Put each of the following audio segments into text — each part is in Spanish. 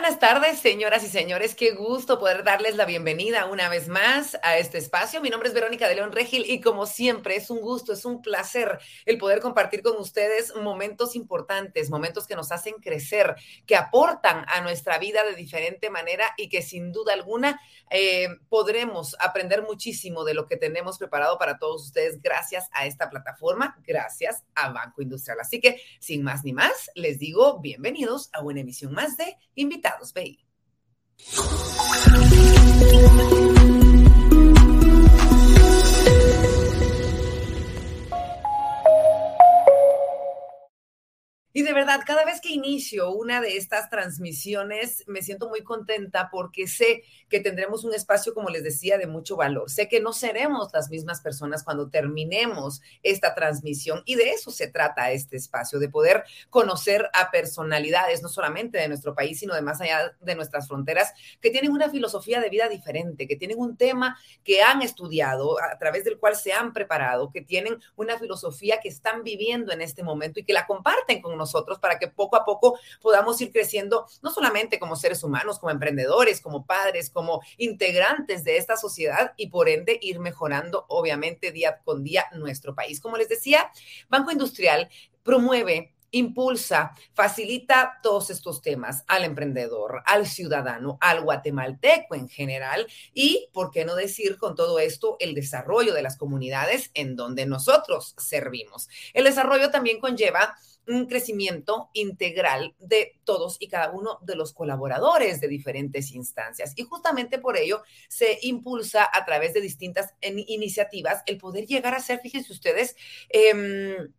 buenas tardes, señoras y señores. Qué gusto poder darles la bienvenida una vez más a este espacio. Mi nombre es Verónica de León Regil y como siempre es un gusto, es un placer el poder compartir con ustedes momentos importantes, momentos que nos hacen crecer, que aportan a nuestra vida de diferente manera y que sin duda alguna eh, podremos aprender muchísimo de lo que tenemos preparado para todos ustedes gracias a esta plataforma, gracias a Banco Industrial. Así que sin más ni más, les digo bienvenidos a una emisión más de invitados, BI. Y de verdad, cada vez que inicio una de estas transmisiones, me siento muy contenta porque sé que tendremos un espacio, como les decía, de mucho valor. Sé que no seremos las mismas personas cuando terminemos esta transmisión y de eso se trata este espacio, de poder conocer a personalidades, no solamente de nuestro país, sino de más allá de nuestras fronteras, que tienen una filosofía de vida diferente, que tienen un tema que han estudiado, a través del cual se han preparado, que tienen una filosofía que están viviendo en este momento y que la comparten con nosotros para que poco a poco podamos ir creciendo, no solamente como seres humanos, como emprendedores, como padres, como integrantes de esta sociedad y por ende ir mejorando, obviamente, día con día nuestro país. Como les decía, Banco Industrial promueve impulsa, facilita todos estos temas al emprendedor, al ciudadano, al guatemalteco en general y, ¿por qué no decir con todo esto, el desarrollo de las comunidades en donde nosotros servimos? El desarrollo también conlleva un crecimiento integral de todos y cada uno de los colaboradores de diferentes instancias. Y justamente por ello se impulsa a través de distintas iniciativas el poder llegar a ser, fíjense ustedes, em,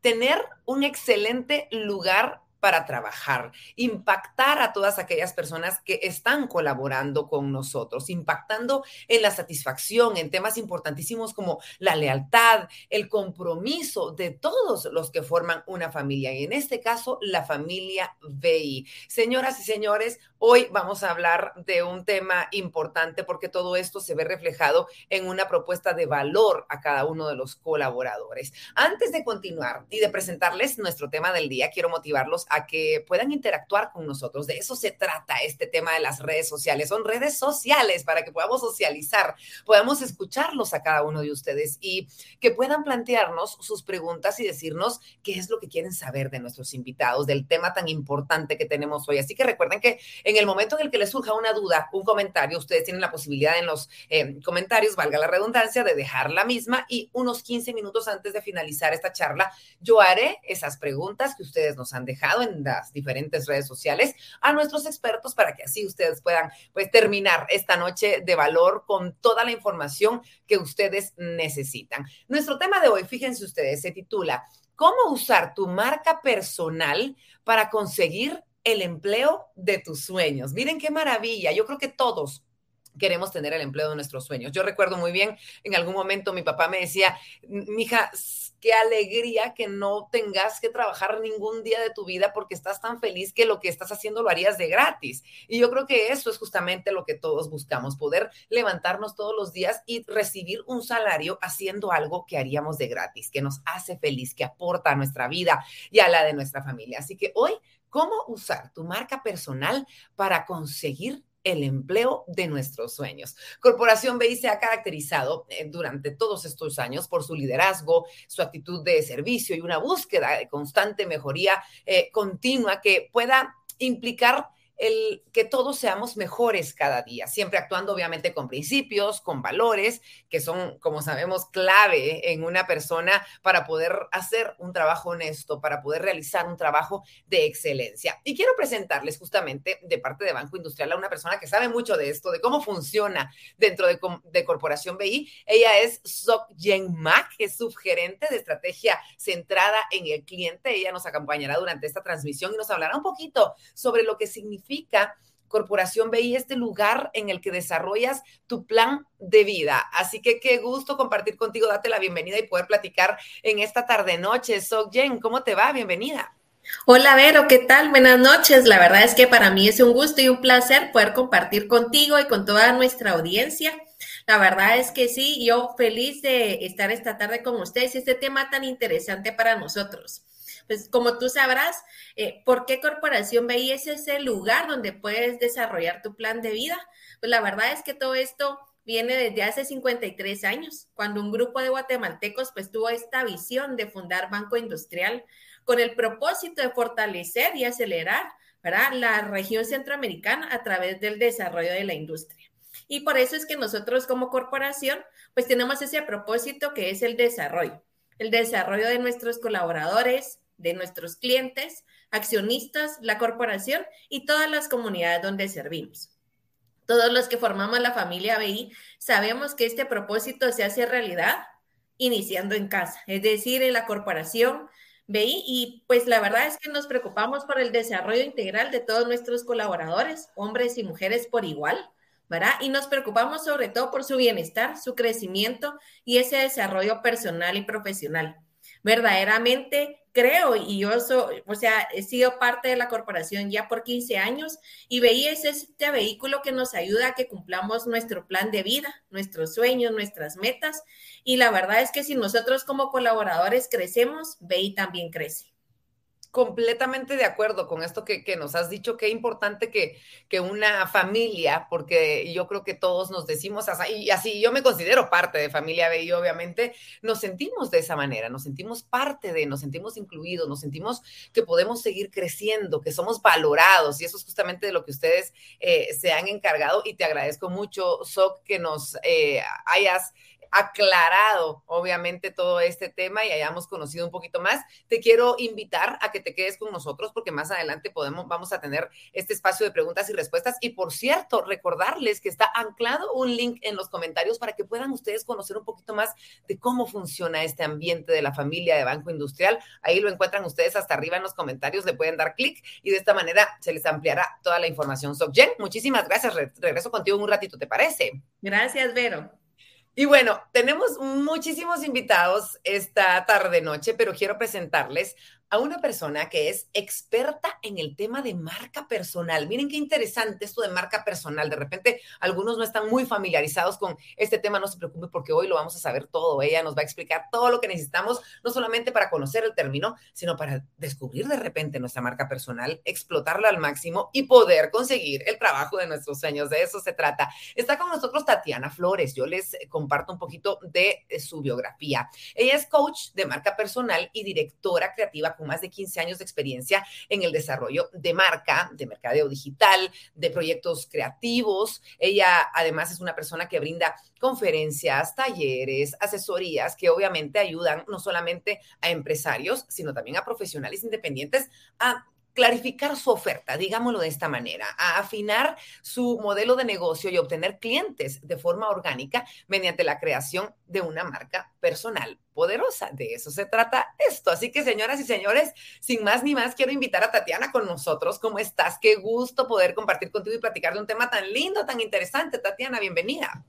tener un excelente lugar para trabajar, impactar a todas aquellas personas que están colaborando con nosotros, impactando en la satisfacción, en temas importantísimos como la lealtad, el compromiso de todos los que forman una familia y en este caso la familia BI. Señoras y señores, hoy vamos a hablar de un tema importante porque todo esto se ve reflejado en una propuesta de valor a cada uno de los colaboradores. Antes de continuar y de presentarles nuestro tema del día, quiero motivarlos a que puedan interactuar con nosotros. De eso se trata este tema de las redes sociales. Son redes sociales para que podamos socializar, podamos escucharlos a cada uno de ustedes y que puedan plantearnos sus preguntas y decirnos qué es lo que quieren saber de nuestros invitados, del tema tan importante que tenemos hoy. Así que recuerden que en el momento en el que les surja una duda, un comentario, ustedes tienen la posibilidad en los eh, comentarios, valga la redundancia, de dejar la misma y unos 15 minutos antes de finalizar esta charla, yo haré esas preguntas que ustedes nos han dejado en las diferentes redes sociales a nuestros expertos para que así ustedes puedan pues terminar esta noche de valor con toda la información que ustedes necesitan. Nuestro tema de hoy, fíjense ustedes, se titula ¿Cómo usar tu marca personal para conseguir el empleo de tus sueños? Miren qué maravilla. Yo creo que todos queremos tener el empleo de nuestros sueños. Yo recuerdo muy bien, en algún momento mi papá me decía, mija, qué alegría que no tengas que trabajar ningún día de tu vida porque estás tan feliz que lo que estás haciendo lo harías de gratis. Y yo creo que eso es justamente lo que todos buscamos, poder levantarnos todos los días y recibir un salario haciendo algo que haríamos de gratis, que nos hace feliz, que aporta a nuestra vida y a la de nuestra familia. Así que hoy, ¿cómo usar tu marca personal para conseguir el empleo de nuestros sueños. Corporación BI se ha caracterizado eh, durante todos estos años por su liderazgo, su actitud de servicio y una búsqueda de constante mejoría eh, continua que pueda implicar el que todos seamos mejores cada día, siempre actuando obviamente con principios, con valores, que son, como sabemos, clave en una persona para poder hacer un trabajo honesto, para poder realizar un trabajo de excelencia. Y quiero presentarles justamente de parte de Banco Industrial a una persona que sabe mucho de esto, de cómo funciona dentro de, Corporación BI. Ella es Sok Yen Mak, es subgerente de estrategia centrada en el cliente. Ella nos acompañará durante esta transmisión y nos hablará un poquito sobre lo que significa Corporación BI, este lugar en el que desarrollas tu plan de vida. Así que qué gusto compartir contigo, date la bienvenida y poder platicar en esta tarde noche. So Jen, ¿cómo te va? Bienvenida. Hola Vero, ¿qué tal? Buenas noches. La verdad es que para mí es un gusto y un placer poder compartir contigo y con toda nuestra audiencia. La verdad es que sí, yo feliz de estar esta tarde con ustedes y este tema tan interesante para nosotros. Pues como tú sabrás, eh, ¿por qué Corporación BI es ese lugar donde puedes desarrollar tu plan de vida? Pues la verdad es que todo esto viene desde hace 53 años, cuando un grupo de guatemaltecos pues tuvo esta visión de fundar Banco Industrial con el propósito de fortalecer y acelerar ¿verdad? la región centroamericana a través del desarrollo de la industria. Y por eso es que nosotros como corporación pues tenemos ese propósito que es el desarrollo, el desarrollo de nuestros colaboradores, de nuestros clientes, accionistas, la corporación y todas las comunidades donde servimos. Todos los que formamos la familia BI sabemos que este propósito se hace realidad iniciando en casa, es decir, en la corporación BI. Y pues la verdad es que nos preocupamos por el desarrollo integral de todos nuestros colaboradores, hombres y mujeres por igual, ¿verdad? Y nos preocupamos sobre todo por su bienestar, su crecimiento y ese desarrollo personal y profesional. Verdaderamente creo, y yo, o sea, he sido parte de la corporación ya por 15 años y veía es este vehículo que nos ayuda a que cumplamos nuestro plan de vida, nuestros sueños, nuestras metas. Y la verdad es que si nosotros como colaboradores crecemos, BI también crece completamente de acuerdo con esto que, nos has dicho, qué importante que, que, una familia, porque yo creo que todos nos decimos así, y así yo me considero parte de familia B obviamente nos sentimos de esa manera, nos sentimos parte de, nos sentimos incluidos, nos sentimos que podemos seguir creciendo, que somos valorados y eso es justamente de lo que ustedes eh, se han encargado y te agradezco mucho, Soc, que nos eh, hayas aclarado, obviamente, todo este tema y hayamos conocido un poquito más. Te quiero invitar a que te quedes con nosotros porque más adelante podemos, vamos a tener este espacio de preguntas y respuestas. Y por cierto, recordarles que está anclado un link en los comentarios para que puedan ustedes conocer un poquito más de cómo funciona este ambiente de la familia de Banco Industrial. Ahí lo encuentran ustedes hasta arriba en los comentarios, le pueden dar clic y de esta manera se les ampliará toda la información. Jen, muchísimas gracias. regreso contigo en un ratito, ¿te parece? Gracias, Vero. Y bueno, tenemos muchísimos invitados esta tarde noche, pero quiero presentarles a una persona que es experta en el tema de marca personal. Miren qué interesante esto de marca personal. De repente, algunos no están muy familiarizados con este tema. No se preocupe porque hoy lo vamos a saber todo. Ella nos va a explicar todo lo que necesitamos, no solamente para conocer el término, sino para descubrir de repente nuestra marca personal, explotarla al máximo y poder conseguir el trabajo de nuestros sueños. De eso se trata. Está con nosotros Tatiana Flores. Yo les comparto un poquito de su biografía. Ella es coach de marca personal y directora creativa con más de 15 años de experiencia en el desarrollo de marca, de mercadeo digital, de proyectos creativos. Ella además es una persona que brinda conferencias, talleres, asesorías que obviamente ayudan no solamente a empresarios, sino también a profesionales independientes a clarificar su oferta, digámoslo de esta manera, a afinar su modelo de negocio y obtener clientes de forma orgánica mediante la creación de una marca personal poderosa. De eso se trata esto. Así que, señoras y señores, sin más ni más, quiero invitar a Tatiana con nosotros. ¿Cómo estás? Qué gusto poder compartir contigo y platicar de un tema tan lindo, tan interesante. Tatiana, bienvenida.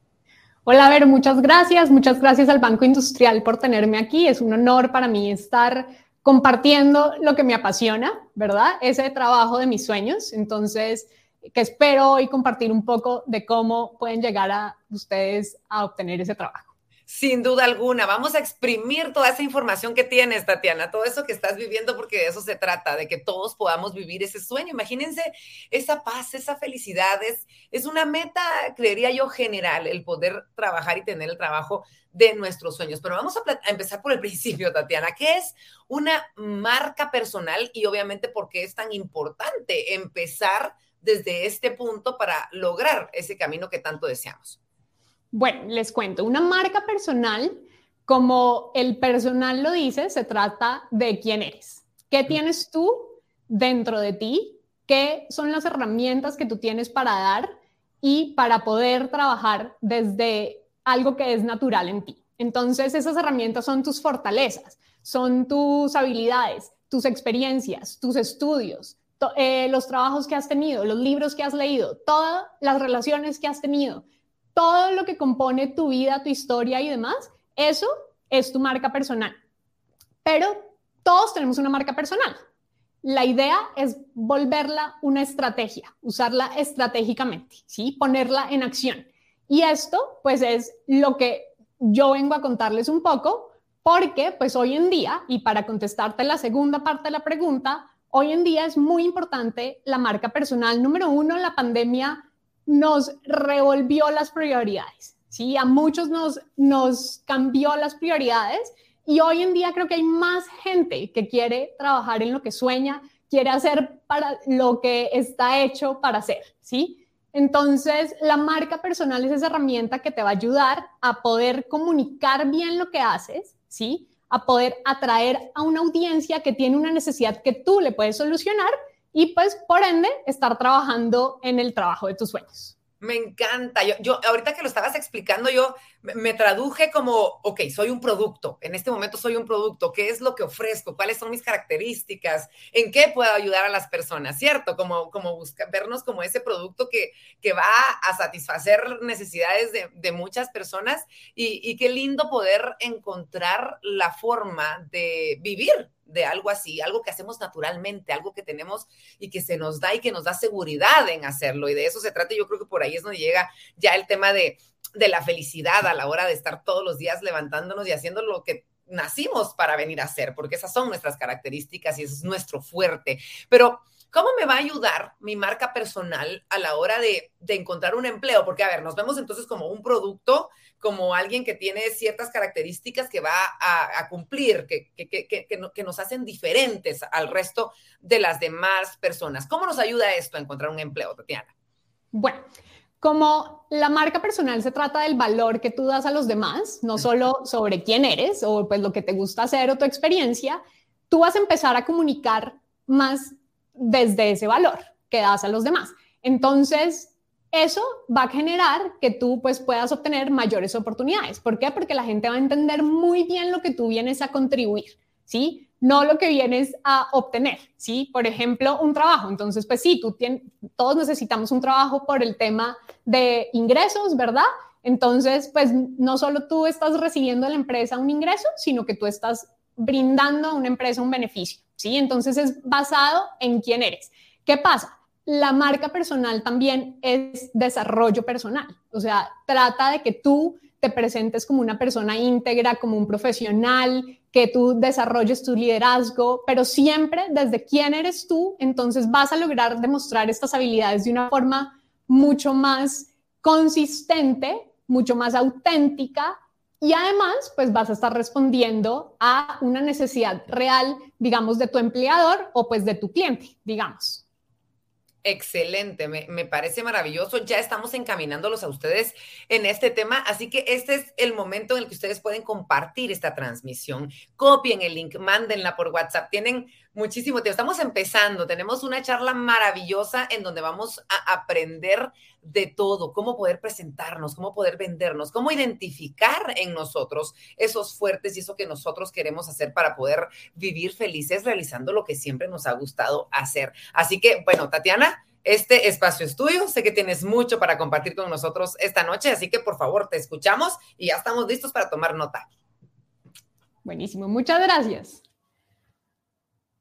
Hola, Ver, muchas gracias. Muchas gracias al Banco Industrial por tenerme aquí. Es un honor para mí estar compartiendo lo que me apasiona, ¿verdad? Ese trabajo de mis sueños. Entonces, que espero hoy compartir un poco de cómo pueden llegar a ustedes a obtener ese trabajo. Sin duda alguna, vamos a exprimir toda esa información que tienes, Tatiana, todo eso que estás viviendo, porque de eso se trata, de que todos podamos vivir ese sueño. Imagínense esa paz, esa felicidad, es, es una meta, creería yo, general, el poder trabajar y tener el trabajo de nuestros sueños. Pero vamos a, empezar por el principio, Tatiana. ¿Qué es una marca personal y obviamente por qué es tan importante empezar desde este punto para lograr ese camino que tanto deseamos? Bueno, les cuento, una marca personal, como el personal lo dice, se trata de quién eres. ¿Qué tienes tú dentro de ti? ¿Qué son las herramientas que tú tienes para dar y para poder trabajar desde algo que es natural en ti? Entonces, esas herramientas son tus fortalezas, son tus habilidades, tus experiencias, tus estudios, eh, los trabajos que has tenido, los libros que has leído, todas las relaciones que has tenido todo lo que compone tu vida, tu historia y demás, eso es tu marca personal. Pero todos tenemos una marca personal. La idea es volverla una estrategia, usarla estratégicamente, ¿sí? Ponerla en acción. Y esto, pues, es lo que yo vengo a contarles un poco, Porque pues hoy en día, y para contestarte la segunda parte de la pregunta, hoy en día es muy importante la marca personal. Número uno, la pandemia nos revolvió las prioridades, ¿sí? A muchos nos, nos cambió las prioridades y hoy en día creo que hay más gente que quiere trabajar en lo que sueña, quiere hacer para lo que está hecho para hacer, ¿sí? Entonces, la marca personal es esa herramienta que te va a ayudar a poder comunicar bien lo que haces, ¿sí? A poder atraer a una audiencia que tiene una necesidad que tú le puedes solucionar y pues, por ende, estar trabajando en el trabajo de tus sueños. Me encanta. Yo, yo, ahorita que lo estabas explicando, yo me, traduje como, ok, soy un producto. En este momento soy un producto. ¿Qué es lo que ofrezco? ¿Cuáles son mis características? ¿En qué puedo ayudar a las personas? ¿Cierto? Como, como vernos como ese producto que, que va a satisfacer necesidades de, de muchas personas. Y, y qué lindo poder encontrar la forma de vivir de algo así, algo que hacemos naturalmente, algo que tenemos y que se nos da y que nos da seguridad en hacerlo. Y de eso se trata. Yo creo que por ahí es donde llega ya el tema de, de la felicidad a la hora de estar todos los días levantándonos y haciendo lo que nacimos para venir a hacer, porque esas son nuestras características y eso es nuestro fuerte. Pero ¿Cómo me va a ayudar mi marca personal a la hora de, encontrar un empleo? Porque, a ver, nos vemos entonces como un producto, como alguien que tiene ciertas características que va a, cumplir, que, que, nos hacen diferentes al resto de las demás personas. ¿Cómo nos ayuda esto a encontrar un empleo, Tatiana? Bueno, como la marca personal se trata del valor que tú das a los demás, no solo sobre quién eres o pues lo que te gusta hacer o tu experiencia, tú vas a empezar a comunicar más desde ese valor que das a los demás. Entonces, eso va a generar que tú pues puedas obtener mayores oportunidades. ¿Por qué? Porque la gente va a entender muy bien lo que tú vienes a contribuir, ¿sí? No lo que vienes a obtener, ¿sí? Por ejemplo, un trabajo. Entonces, pues sí, tú tienes, todos necesitamos un trabajo por el tema de ingresos, ¿verdad? Entonces, pues no solo tú estás recibiendo de la empresa un ingreso, sino que tú estás brindando a una empresa un beneficio. ¿Sí? Entonces es basado en quién eres. ¿Qué pasa? La marca personal también es desarrollo personal, o sea, trata de que tú te presentes como una persona íntegra, como un profesional, que tú desarrolles tu liderazgo, pero siempre desde quién eres tú, entonces vas a lograr demostrar estas habilidades de una forma mucho más consistente, mucho más auténtica y además, pues vas a estar respondiendo a una necesidad real, digamos, de tu empleador o pues de tu cliente, digamos. Excelente, me, parece maravilloso. Ya estamos encaminándolos a ustedes en este tema, así que este es el momento en el que ustedes pueden compartir esta transmisión. Copien el link, mándenla por WhatsApp. Tienen muchísimo tiempo. Estamos empezando, tenemos una charla maravillosa en donde vamos a aprender de todo, cómo poder presentarnos, cómo poder vendernos, cómo identificar en nosotros esos fuertes y eso que nosotros queremos hacer para poder vivir felices realizando lo que siempre nos ha gustado hacer. Así que, bueno, Tatiana, este espacio es tuyo. Sé que tienes mucho para compartir con nosotros esta noche, así que por favor te escuchamos y ya estamos listos para tomar nota. Buenísimo, muchas gracias.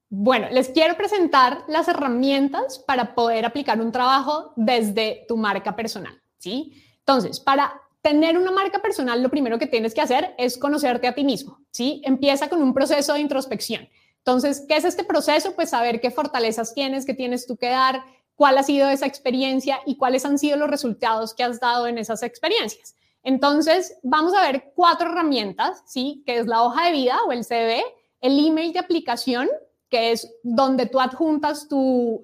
Bueno, les quiero presentar las herramientas para poder aplicar un trabajo desde tu marca personal, ¿sí? Entonces, para tener una marca personal, lo primero que tienes que hacer es conocerte a ti mismo, ¿sí? Empieza con un proceso de introspección. Entonces, ¿qué es este proceso? Pues saber qué fortalezas tienes, qué tienes tú que dar, cuál ha sido esa experiencia y cuáles han sido los resultados que has dado en esas experiencias. Entonces, vamos a ver cuatro herramientas, ¿sí? Que es la hoja de vida o el CV, el email de aplicación, que es donde tú adjuntas tu,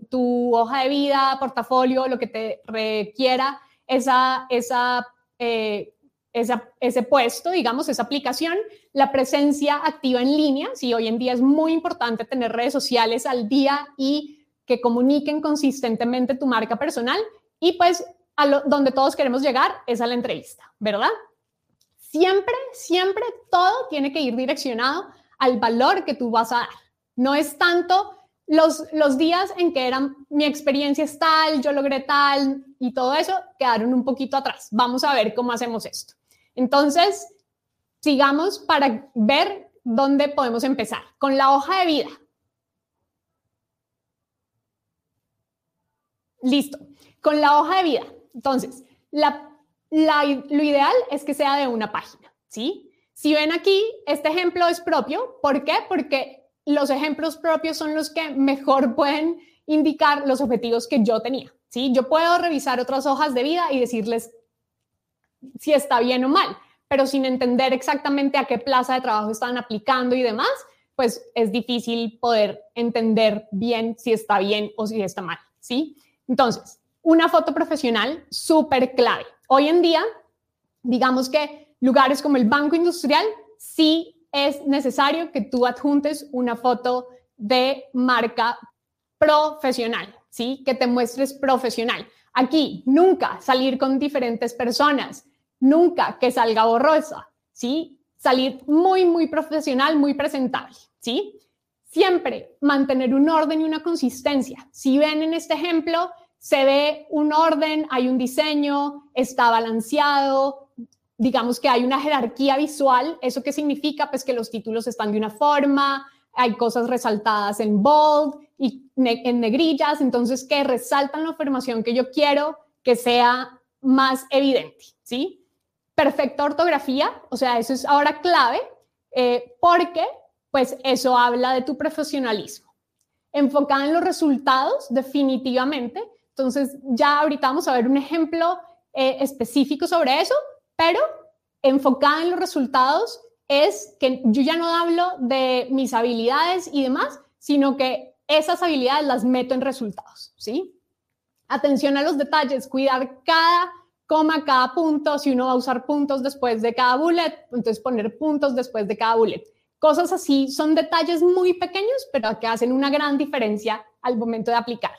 hoja de vida, portafolio, lo que te requiera esa, esa, eh, ese puesto, digamos, esa aplicación, la presencia activa en línea, si hoy en día es muy importante tener redes sociales al día y que comuniquen consistentemente tu marca personal y pues a donde todos queremos llegar es a la entrevista, ¿verdad? Siempre, siempre todo tiene que ir direccionado al valor que tú vas a dar. No es tanto los, los días en que eran mi experiencia es tal, yo logré tal y todo eso quedaron un poquito atrás. Vamos a ver cómo hacemos esto. Entonces, sigamos para ver dónde podemos empezar. Con la hoja de vida. Listo. Con la hoja de vida. Entonces, la, lo ideal es que sea de una página, ¿sí? Si ven aquí, este ejemplo es propio. ¿Por qué? Porque los ejemplos propios son los que mejor pueden indicar los objetivos que yo tenía. ¿sí? Yo puedo revisar otras hojas de vida y decirles si está bien o mal, pero sin entender exactamente a qué plaza de trabajo están aplicando y demás, pues es difícil poder entender bien si está bien o si está mal, ¿sí? Entonces, una foto profesional súper clave. Hoy en día, digamos que lugares como el Banco Industrial sí es necesario que tú adjuntes una foto de marca profesional, ¿sí? Que te muestres profesional. Aquí, nunca salir con diferentes personas, nunca que salga borrosa, ¿sí? Salir muy, muy profesional, muy presentable, ¿sí? Siempre mantener un orden y una consistencia. Si ven en este ejemplo, se ve un orden, hay un diseño, está balanceado, digamos que hay una jerarquía visual. ¿Eso qué significa? Pues que los títulos están de una forma, hay cosas resaltadas en bold y en negrillas, entonces que resaltan la información que yo quiero que sea más evidente, ¿sí? Perfecta ortografía, o sea, eso es ahora clave eh, porque pues eso habla de tu profesionalismo. Enfocada en los resultados, definitivamente. Entonces, ya ahorita vamos a ver un ejemplo eh, específico sobre eso, pero enfocada en los resultados es que yo ya no hablo de mis habilidades y demás, sino que esas habilidades las meto en resultados, ¿sí? Atención a los detalles, cuidar cada coma, cada punto, si uno va a usar puntos después de cada bullet, entonces poner puntos después de cada bullet. Cosas así son detalles muy pequeños, pero que hacen una gran diferencia al momento de aplicar.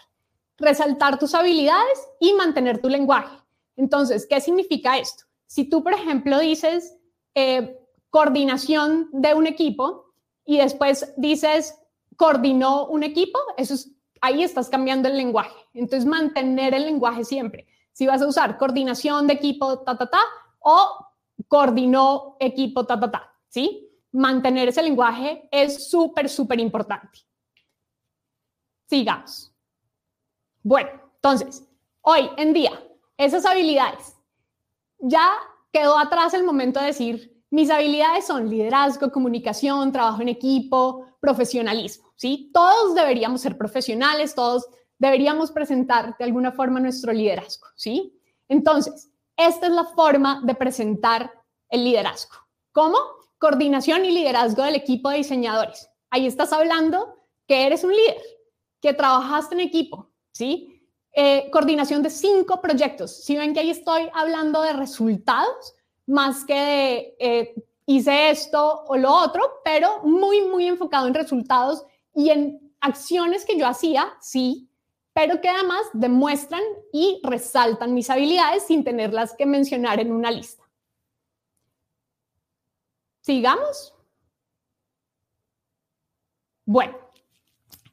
Resaltar tus habilidades y mantener tu lenguaje. Entonces, ¿qué significa esto? Si tú, por ejemplo, dices, eh, coordinación de un equipo y después dices coordinó un equipo, eso es, ahí estás cambiando el lenguaje. Entonces, mantener el lenguaje siempre. Si vas a usar coordinación de equipo, ta, ta, ta, o coordinó equipo, ta, ta, ta, ¿sí? Mantener ese lenguaje es súper, súper importante. Sigamos. Bueno, entonces, hoy en día, esas habilidades, ya quedó atrás el momento de decir, mis habilidades son liderazgo, comunicación, trabajo en equipo, profesionalismo, ¿sí? Todos deberíamos ser profesionales, todos deberíamos presentar de alguna forma nuestro liderazgo, ¿sí? Entonces, esta es la forma de presentar el liderazgo. ¿Cómo? Coordinación y liderazgo del equipo de diseñadores. Ahí estás hablando que eres un líder, que trabajaste en equipo, ¿sí? Eh, coordinación de cinco proyectos. Si ven que ahí estoy hablando de resultados, más que de eh, hice esto o lo otro, pero muy, muy enfocado en resultados y en acciones que yo hacía, sí, pero que además demuestran y resaltan mis habilidades sin tenerlas que mencionar en una lista. Sigamos. Bueno,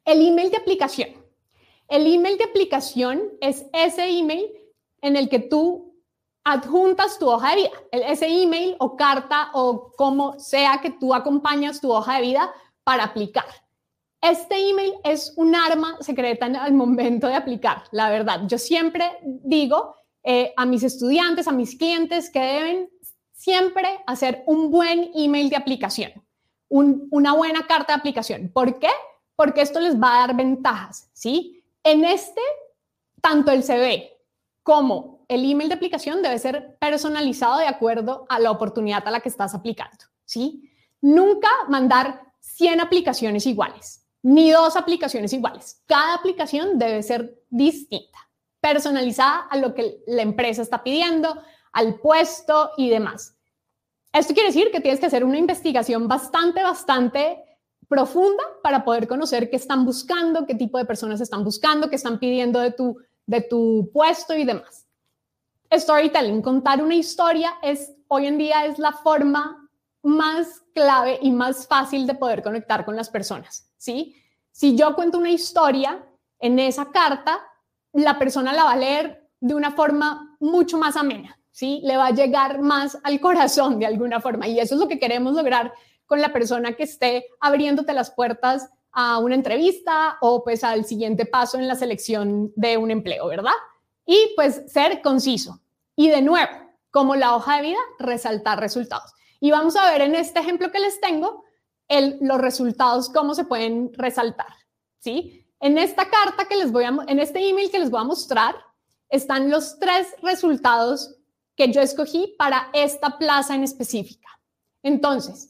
el email de aplicación. El email de aplicación es ese email en el que tú adjuntas tu hoja de vida, ese email o carta o como sea que tú acompañas tu hoja de vida para aplicar. Este email es un arma secreta el momento de aplicar, la verdad. Yo siempre digo eh, a mis estudiantes, a mis clientes que deben siempre hacer un buen email de aplicación, una buena carta de aplicación. ¿Por qué? Porque esto les va a dar ventajas, ¿sí? En este, tanto el CV como el email de aplicación debe ser personalizado de acuerdo a la oportunidad a la que estás aplicando, ¿sí? Nunca mandar 100 aplicaciones iguales, ni dos aplicaciones iguales. Cada aplicación debe ser distinta, personalizada a lo que la empresa está pidiendo, al puesto y demás. Esto quiere decir que tienes que hacer una investigación bastante, bastante profunda para poder conocer qué están buscando, qué tipo de personas están buscando, qué están pidiendo de tu, de tu puesto y demás storytelling, contar una historia es hoy en día es la forma más clave y más fácil de poder conectar con las personas, ¿sí? Si yo cuento una historia en esa carta, la persona la va a leer de una forma mucho más amena, ¿sí? Le va a llegar más al corazón de alguna forma y eso es lo que queremos lograr con la persona que esté abriéndote las puertas a una entrevista o pues al siguiente paso en la selección de un empleo, ¿verdad? Y pues ser conciso. Y de nuevo, como la hoja de vida, resaltar resultados. Y vamos a ver en este ejemplo que les tengo el, los resultados, cómo se pueden resaltar, ¿sí? En esta carta que les voy a, en este email que les voy a mostrar, están los tres resultados que yo escogí para esta plaza en específica. Entonces,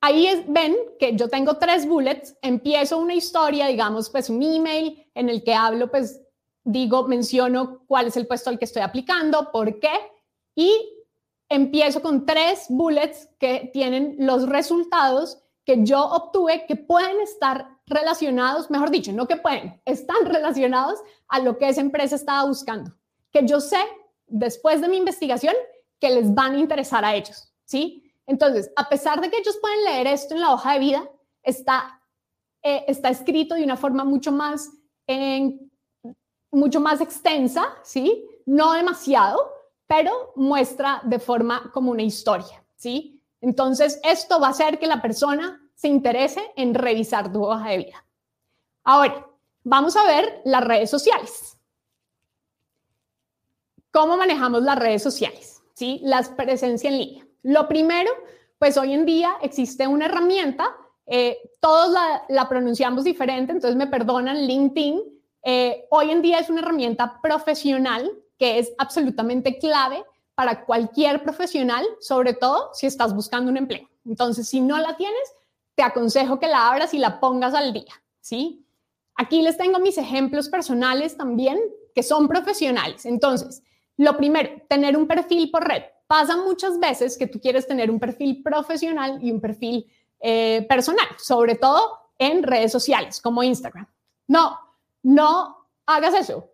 ahí ven que yo tengo tres bullets, empiezo una historia, digamos, pues un email en el que hablo, pues digo, menciono cuál es el puesto al que estoy aplicando, por qué, y empiezo con tres bullets que tienen los resultados que yo obtuve que pueden estar relacionados, mejor dicho, no que pueden, están relacionados a lo que esa empresa estaba buscando, que yo sé después de mi investigación que les van a interesar a ellos, ¿sí? Entonces, a pesar de que ellos pueden leer esto en la hoja de vida, está, eh, está escrito de una forma mucho más, mucho más extensa, ¿sí? No demasiado, pero muestra de forma como una historia, ¿sí? Entonces, esto va a hacer que la persona se interese en revisar tu hoja de vida. Ahora, vamos a ver las redes sociales. ¿Cómo manejamos las redes sociales? ¿Sí? Las presencia en línea. Lo primero, pues hoy en día existe una herramienta, eh, todos la, pronunciamos diferente, entonces me perdonan, LinkedIn. Eh, hoy en día es una herramienta profesional que es absolutamente clave para cualquier profesional, sobre todo si estás buscando un empleo. Entonces, si no la tienes, te aconsejo que la abras y la pongas al día, ¿sí? Aquí les tengo mis ejemplos personales también, que son profesionales. Entonces, lo primero, tener un perfil por red. Pasa muchas veces que tú quieres tener un perfil profesional y un perfil eh, personal, sobre todo en redes sociales como Instagram. No, no hagas eso.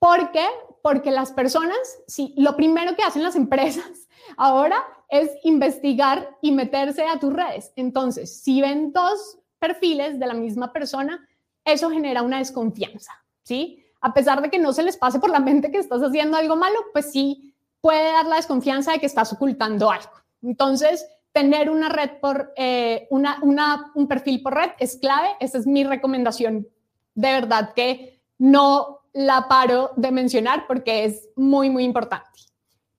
¿Por qué? Porque las personas, si lo primero que hacen las empresas ahora es investigar y meterse a tus redes. Entonces, si ven dos perfiles de la misma persona, eso genera una desconfianza, ¿sí? a pesar de que no se les pase por la mente que estás haciendo algo malo, pues sí puede dar la desconfianza de que estás ocultando algo. Entonces, tener una red por, eh, una, un perfil por red es clave. Esa es mi recomendación. De verdad que no la paro de mencionar porque es muy, muy importante.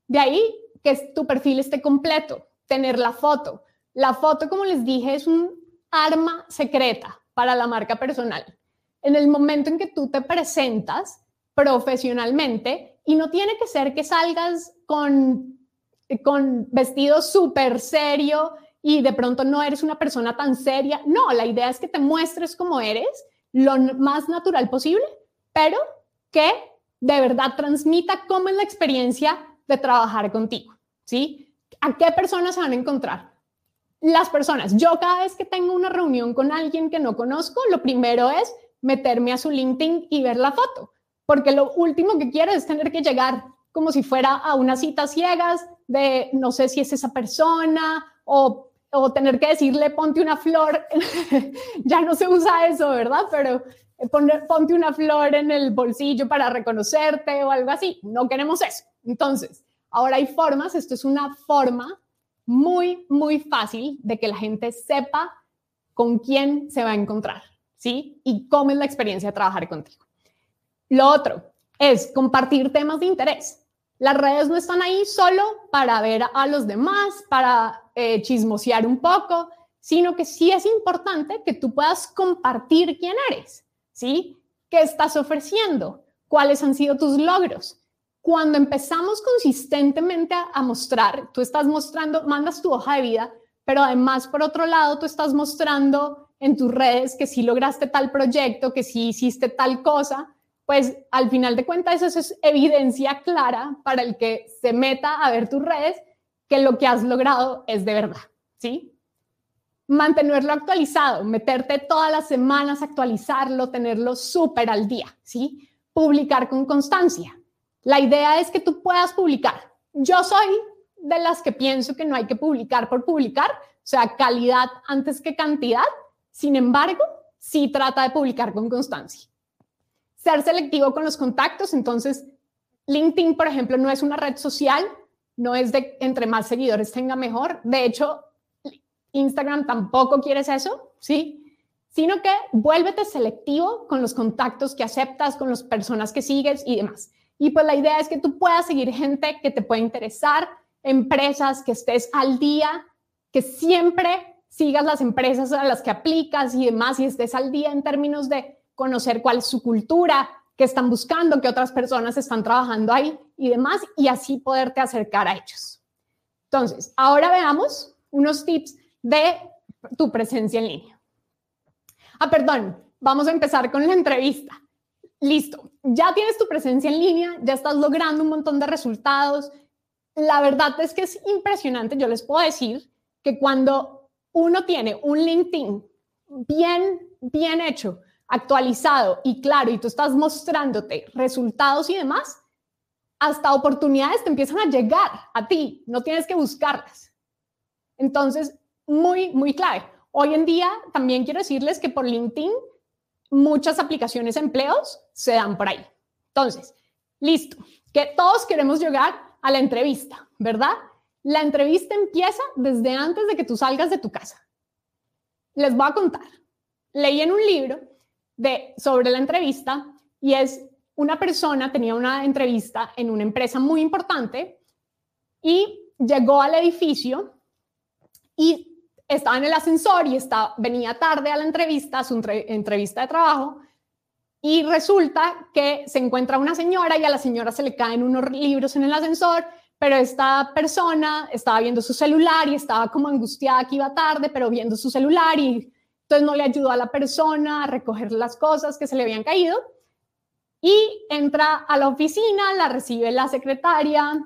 De ahí que tu perfil esté completo, tener la foto. La foto, como les dije, es un arma secreta para la marca personal en el momento en que tú te presentas profesionalmente y no tiene que ser que salgas con, con vestido súper serio y de pronto no eres una persona tan seria. No, la idea es que te muestres como eres, lo más natural posible, pero que de verdad transmita cómo es la experiencia de trabajar contigo, ¿sí? ¿A qué personas se van a encontrar? Las personas. Yo cada vez que tengo una reunión con alguien que no conozco, lo primero es meterme a su LinkedIn y ver la foto, porque lo último que quiero es tener que llegar como si fuera a unas citas ciegas de no sé si es esa persona o, tener que decirle ponte una flor, ya no se usa eso, ¿verdad? Pero eh, ponte una flor en el bolsillo para reconocerte o algo así, no queremos eso. Entonces, ahora hay formas, esto es una forma muy, muy fácil de que la gente sepa con quién se va a encontrar. ¿sí? Y cómo es la experiencia de trabajar contigo. Lo otro es compartir temas de interés. Las redes no están ahí solo para ver a los demás, para eh, chismosear un poco, sino que sí es importante que tú puedas compartir quién eres, ¿sí? ¿Qué estás ofreciendo? ¿Cuáles han sido tus logros? Cuando empezamos consistentemente a, a mostrar, tú estás mostrando, mandas tu hoja de vida, pero además, por otro lado, tú estás mostrando en tus redes que si lograste tal proyecto, que si hiciste tal cosa, pues al final de cuentas eso es evidencia clara para el que se meta a ver tus redes que lo que has logrado es de verdad, ¿sí? Mantenerlo actualizado, meterte todas las semanas, actualizarlo, tenerlo súper al día, ¿sí? Publicar con constancia. La idea es que tú puedas publicar. Yo soy de las que pienso que no hay que publicar por publicar, o sea, calidad antes que cantidad, sin embargo, sí trata de publicar con constancia. Ser selectivo con los contactos, entonces LinkedIn, por ejemplo, no es una red social, no es de entre más seguidores tenga mejor. De hecho, Instagram tampoco quieres eso, ¿sí? Sino que vuélvete selectivo con los contactos que aceptas, con las personas que sigues y demás. Y pues la idea es que tú puedas seguir gente que te pueda interesar, empresas, que estés al día, que siempre sigas las empresas a las que aplicas y demás y estés al día en términos de conocer cuál es su cultura, qué están buscando, qué otras personas están trabajando ahí y demás, y así poderte acercar a ellos. Entonces, ahora veamos unos tips de tu presencia en línea. Ah, perdón, vamos a empezar con la entrevista. Listo, ya tienes tu presencia en línea, ya estás logrando un montón de resultados. La verdad es que es impresionante, yo les puedo decir que cuando uno tiene un LinkedIn bien, bien hecho, actualizado y claro, y tú estás mostrándote resultados y demás, hasta oportunidades te empiezan a llegar a ti, no tienes que buscarlas. Entonces, muy, muy clave. Hoy en día también quiero decirles que por LinkedIn muchas aplicaciones empleos se dan por ahí. Entonces, listo, que todos queremos llegar a la entrevista, ¿verdad? La entrevista empieza desde antes de que tú salgas de tu casa. Les voy a contar. Leí en un libro de, sobre la entrevista y es una persona, tenía una entrevista en una empresa muy importante y llegó al edificio y estaba en el ascensor y estaba, venía tarde a la entrevista, a su entrevista de trabajo, y resulta que se encuentra una señora y a la señora se le caen unos libros en el ascensor, pero esta persona estaba viendo su celular y estaba como angustiada que iba tarde, pero viendo su celular y entonces no le ayudó a la persona a recoger las cosas que se le habían caído. Y entra a la oficina, la recibe la secretaria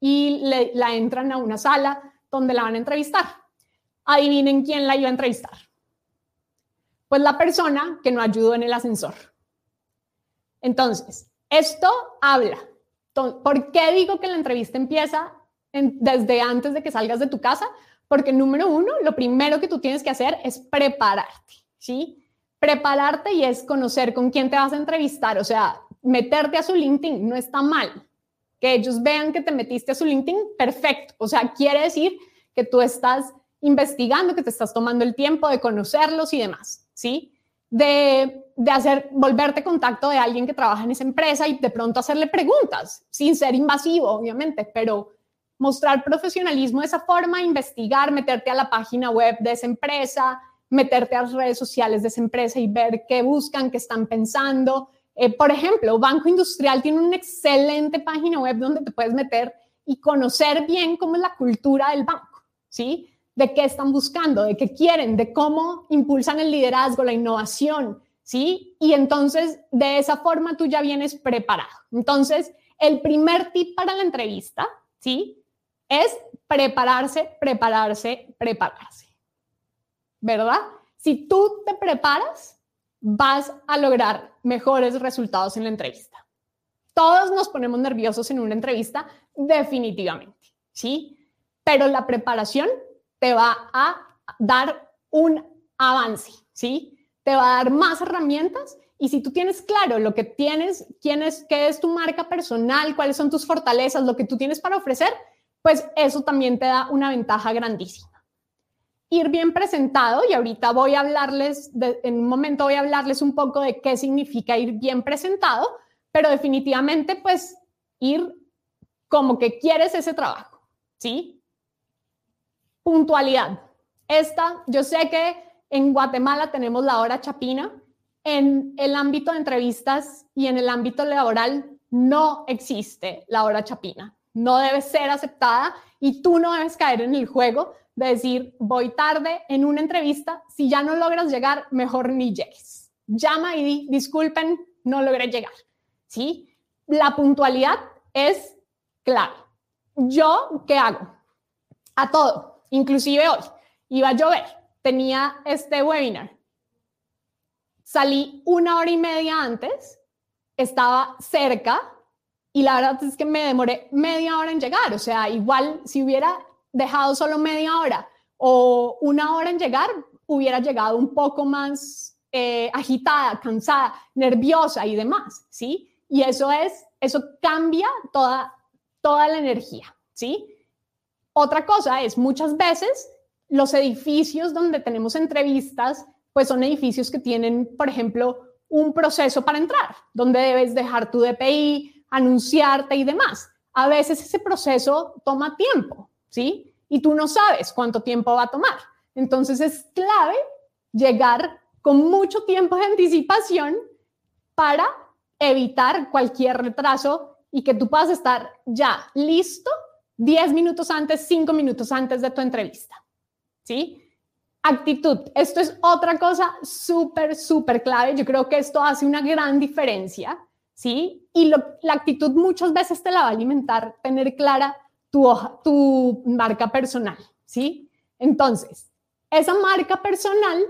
y la entran a una sala donde la van a entrevistar. Adivinen quién la iba a entrevistar. Pues la persona que no ayudó en el ascensor. Entonces, esto habla. ¿Por qué digo que la entrevista empieza desde antes de que salgas de tu casa? Porque número uno, lo primero que tú tienes que hacer es prepararte, ¿sí? Prepararte y es conocer con quién te vas a entrevistar, o sea, meterte a su LinkedIn no está mal. Que ellos vean que te metiste a su LinkedIn, perfecto. O sea, quiere decir que tú estás investigando, que te estás tomando el tiempo de conocerlos y demás, ¿sí? De, de, hacer, volverte contacto de alguien que trabaja en esa empresa y de pronto hacerle preguntas, sin ser invasivo, obviamente, pero mostrar profesionalismo de esa forma, investigar, meterte a la página web de esa empresa, meterte a las redes sociales de esa empresa y ver qué buscan, qué están pensando. Eh, por ejemplo, Banco Industrial tiene una excelente página web donde te puedes meter y conocer bien cómo es la cultura del banco, ¿sí? De qué están buscando, de qué quieren, de cómo impulsan el liderazgo, la innovación, ¿sí? Y entonces, de esa forma tú ya vienes preparado. Entonces, el primer tip para la entrevista, ¿sí? Es prepararse, prepararse, prepararse. ¿Verdad? Si tú te preparas, vas a lograr mejores resultados en la entrevista. Todos nos ponemos nerviosos en una entrevista, definitivamente, ¿sí? Pero la preparación te va a dar un avance, ¿sí? Te va a dar más herramientas y si tú tienes claro lo que tienes, quién es, qué es tu marca personal, cuáles son tus fortalezas, lo que tú tienes para ofrecer, pues eso también te da una ventaja grandísima. Ir bien presentado, y ahorita voy a hablarles, en un momento voy a hablarles un poco de qué significa ir bien presentado, pero definitivamente pues ir como que quieres ese trabajo, ¿sí? Puntualidad. Esta, yo sé que en Guatemala tenemos la hora chapina, en el ámbito de entrevistas y en el ámbito laboral no existe la hora chapina no debe ser aceptada y tú no debes caer en el juego de decir, voy tarde en una entrevista, si ya no logras llegar, mejor ni llegues. Llama y di, disculpen, no logré llegar. ¿Sí? La puntualidad es clave. ¿Yo qué hago? A todo, inclusive hoy. Iba a llover, tenía este webinar. Salí una hora y media antes, estaba cerca, y la verdad es que me demoré media hora en llegar, o sea, igual si hubiera dejado solo media hora o una hora en llegar, hubiera llegado un poco más eh, agitada, cansada, nerviosa y demás, ¿sí? Y eso es, eso cambia toda, toda la energía, ¿sí? Otra cosa es, muchas veces los edificios donde tenemos entrevistas, pues son edificios que tienen, por ejemplo, un proceso para entrar, donde debes dejar tu DPI, anunciarte y demás. a veces ese proceso toma tiempo, ¿sí? Y tú no sabes cuánto tiempo va a tomar. Entonces es clave llegar con mucho tiempo de anticipación para evitar cualquier retraso y que tú puedas estar ya listo 10 minutos antes, 5 minutos antes de tu entrevista. ¿Sí? Actitud. Esto es otra cosa súper, súper clave. Yo creo que esto hace una gran diferencia. ¿Sí? Y la actitud muchas veces te la va a alimentar tener clara tu, tu marca personal. ¿Sí? Entonces, esa marca personal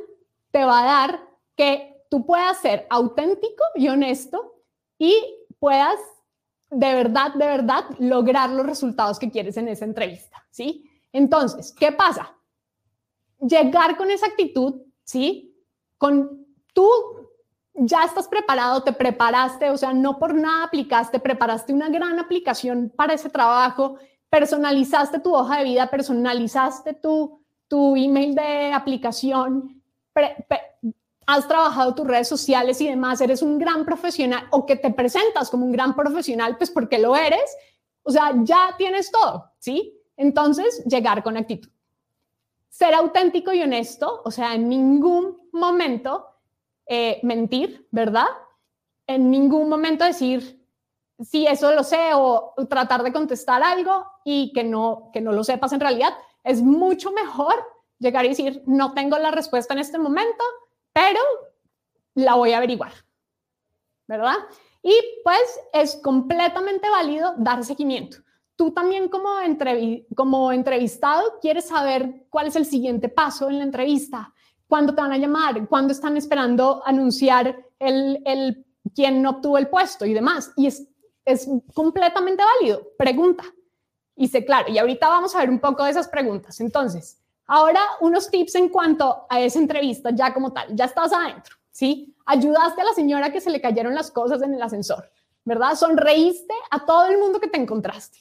te va a dar que tú puedas ser auténtico y honesto y puedas de verdad, de verdad lograr los resultados que quieres en esa entrevista, ¿sí? Entonces, ¿qué pasa? Llegar con esa actitud, ¿sí? Con tú ya estás preparado, te preparaste, o sea, no por nada aplicaste, preparaste una gran aplicación para ese trabajo, personalizaste tu hoja de vida, personalizaste tu, tu email de aplicación, has trabajado tus redes sociales y demás, eres un gran profesional o que te presentas como un gran profesional, pues porque lo eres, o sea, ya tienes todo, ¿sí? Entonces, llegar con actitud. Ser auténtico y honesto, o sea, en ningún momento eh, mentir, ¿verdad? En ningún momento decir, sí, eso lo sé, o tratar de contestar algo y que no, que no lo sepas en realidad. Es mucho mejor llegar y decir, no tengo la respuesta en este momento, pero la voy a averiguar, ¿verdad? Y pues es completamente válido dar seguimiento. Tú también como, como entrevistado quieres saber cuál es el siguiente paso en la entrevista, cuándo te van a llamar, cuándo están esperando anunciar el, el quién obtuvo el puesto y demás. Y es, es completamente válido. Pregunta. Y sé claro. Y ahorita vamos a ver un poco de esas preguntas. Entonces, Ahora, unos tips en cuanto a esa entrevista, ya como tal, ya estás adentro, ¿sí? Ayudaste a la señora que se le cayeron las cosas en el ascensor, ¿verdad? Sonreíste a todo el mundo que te encontraste.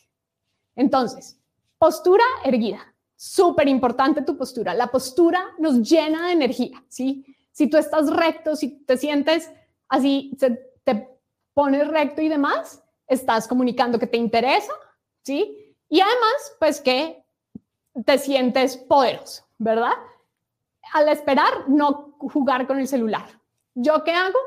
Entonces, postura erguida. Súper importante tu postura. La postura nos llena de energía, ¿sí? Si tú estás recto, si te sientes así, te pones recto y demás, estás comunicando que te interesa, ¿sí? Y además, pues que te sientes poderoso, ¿verdad? Al esperar, no jugar con el celular. ¿Yo qué hago?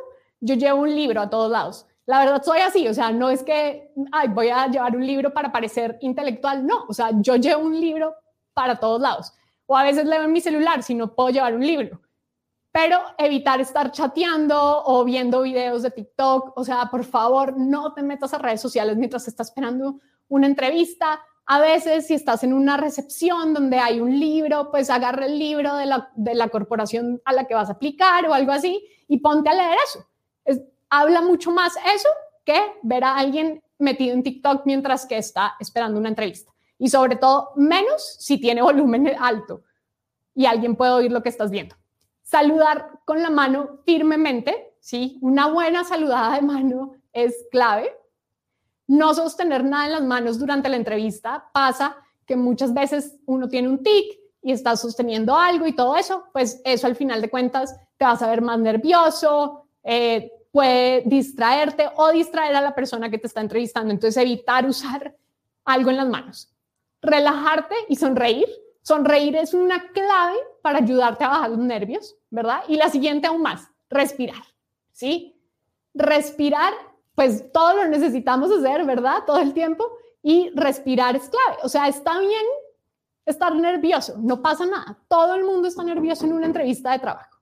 Yo llevo un libro a todos lados. La verdad soy así, o sea, no es que ay, voy a llevar un libro para parecer intelectual, no, o sea, yo llevo un libro para todos lados. O a veces leo en mi celular si no puedo llevar un libro. Pero evitar estar chateando o viendo videos de TikTok, o sea, por favor, no te metas a redes sociales mientras estás esperando una entrevista, a veces, si estás en una recepción donde hay un libro, pues agarra el libro de la, corporación a la que vas a aplicar o algo así y ponte a leer eso. habla mucho más eso que ver a alguien metido en TikTok mientras que está esperando una entrevista. Y sobre todo, menos si tiene volumen alto y alguien puede oír lo que estás viendo. Saludar con la mano firmemente, ¿sí? Una buena saludada de mano es clave no sostener nada en las manos durante la entrevista pasa que muchas veces uno tiene un tic y está sosteniendo algo y todo eso, pues eso al final de cuentas te vas a ver más nervioso, eh, puede distraerte o distraer a la persona que te está entrevistando. Entonces evitar usar algo en las manos. Relajarte y sonreír. Sonreír es una clave para ayudarte a bajar los nervios, ¿verdad? Y la siguiente aún más, respirar, ¿sí? Respirar pues todo lo necesitamos hacer, ¿verdad? Todo el tiempo. Y respirar es clave. O sea, está bien estar nervioso, no pasa nada. Todo el mundo está nervioso en una entrevista de trabajo.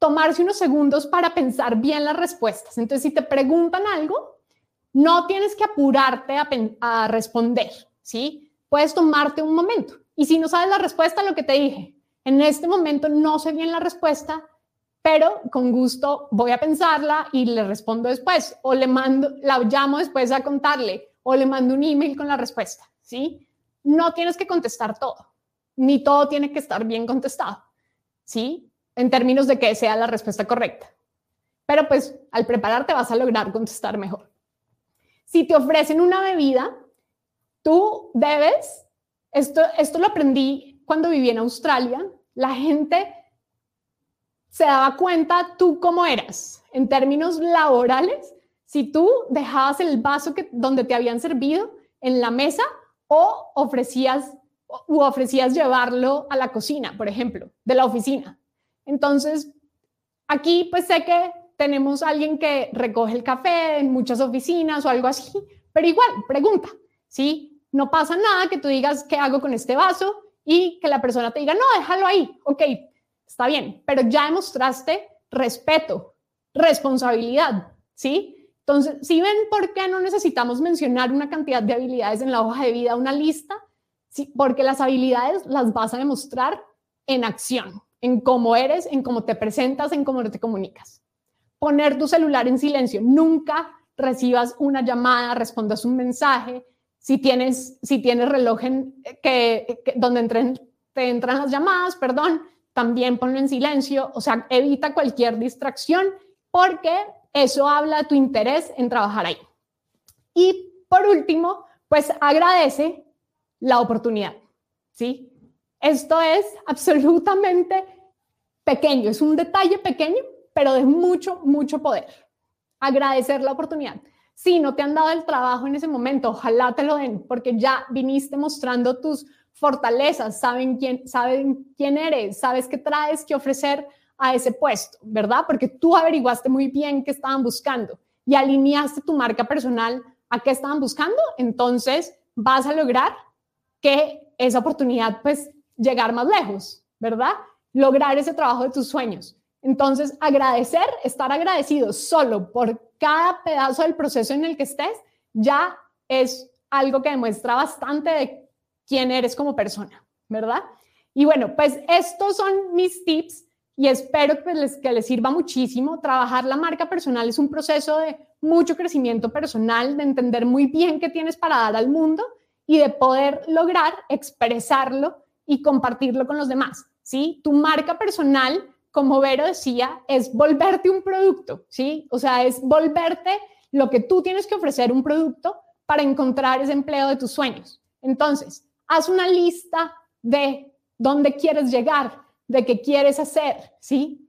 Tomarse unos segundos para pensar bien las respuestas. Entonces, si te preguntan algo, no tienes que apurarte a, a responder, ¿sí? Puedes tomarte un momento. Y si no sabes la respuesta, lo que te dije, en este momento no sé bien la respuesta, pero con gusto voy a pensarla y le respondo después o le mando, la llamo después a contarle o le mando un email con la respuesta, ¿sí? No tienes que contestar todo, ni todo tiene que estar bien contestado, ¿sí? En términos de que sea la respuesta correcta. Pero pues al prepararte vas a lograr contestar mejor. Si te ofrecen una bebida, tú debes, esto, esto lo aprendí cuando viví en Australia, la gente se daba cuenta tú cómo eras en términos laborales. Si tú dejabas el vaso que, donde te habían servido en la mesa o ofrecías u ofrecías llevarlo a la cocina, por ejemplo, de la oficina. Entonces, aquí pues sé que tenemos alguien que recoge el café en muchas oficinas o algo así, pero igual, pregunta, ¿sí? No pasa nada que tú digas qué hago con este vaso y que la persona te diga, no, déjalo ahí, ok, está bien, pero ya demostraste respeto, responsabilidad, ¿sí? Entonces, si ven por qué no necesitamos mencionar una cantidad de habilidades en la hoja de vida, una lista, ¿Sí? porque las habilidades las vas a demostrar en acción, en cómo eres, en cómo te presentas, en cómo te comunicas. Poner tu celular en silencio, nunca recibas una llamada, respondas un mensaje. Si tienes, si tienes reloj en, que, donde entren, te entran las llamadas, perdón, también ponlo en silencio, o sea, evita cualquier distracción porque eso habla de tu interés en trabajar ahí. Y por último, pues agradece la oportunidad, ¿sí? Esto es absolutamente pequeño, es un detalle pequeño, pero de mucho, mucho poder. Agradecer la oportunidad. Si no te han dado el trabajo en ese momento, ojalá te lo den, porque ya viniste mostrando tus fortalezas, saben quién, saben quién eres, sabes qué traes que ofrecer a ese puesto, ¿verdad? Porque tú averiguaste muy bien qué estaban buscando y alineaste tu marca personal a qué estaban buscando, entonces vas a lograr que esa oportunidad, pues, llegar más lejos, ¿verdad? Lograr ese trabajo de tus sueños. Entonces, agradecer, estar agradecido solo por cada pedazo del proceso en el que estés, ya es algo que demuestra bastante de quién eres como persona, ¿verdad? Y bueno, pues estos son mis tips y espero que les, que sirva muchísimo. Trabajar la marca personal es un proceso de mucho crecimiento personal, de entender muy bien qué tienes para dar al mundo y de poder lograr expresarlo y compartirlo con los demás, ¿sí? Tu marca personal, como Vero decía, es volverte un producto, ¿sí? O sea, es volverte lo que tú tienes que ofrecer un producto para encontrar ese empleo de tus sueños. Entonces, haz una lista de dónde quieres llegar, de qué quieres hacer, ¿sí?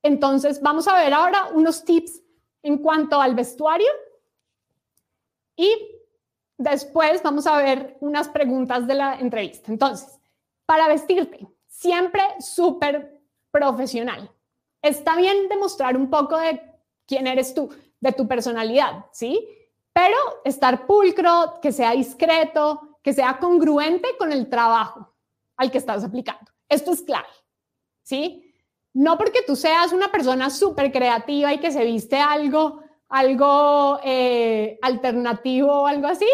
Entonces, vamos a ver ahora unos tips en cuanto al vestuario y Después vamos a ver unas preguntas de la entrevista. Entonces, para vestirte, siempre súper profesional. Está bien demostrar un poco de quién eres tú, de tu personalidad, ¿sí? Pero estar pulcro, que sea discreto, que sea congruente con el trabajo al que estás aplicando. Esto es clave, ¿sí? No porque tú seas una persona súper creativa y que se viste algo algo eh, alternativo o algo así,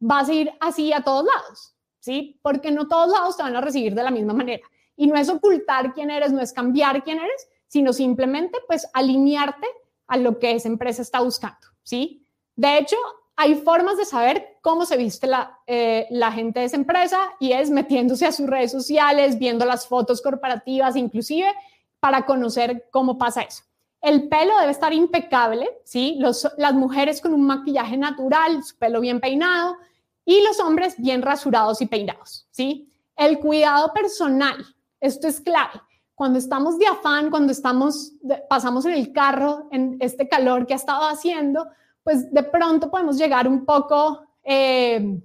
vas a ir así a todos lados, ¿sí? Porque no todos lados te van a recibir de la misma manera. Y no es ocultar quién eres, no es cambiar quién eres, sino simplemente pues alinearte a lo que esa empresa está buscando, ¿sí? De hecho, hay formas de saber cómo se viste la, eh, gente de esa empresa y es metiéndose a sus redes sociales, viendo las fotos corporativas inclusive, para conocer cómo pasa eso. El pelo debe estar impecable, ¿sí? las mujeres con un maquillaje natural, su pelo bien peinado y los hombres bien rasurados y peinados, ¿sí? El cuidado personal, esto es clave. Cuando estamos de afán, cuando estamos, pasamos en el carro, en este calor que ha estado haciendo, pues de pronto podemos llegar un poco eh,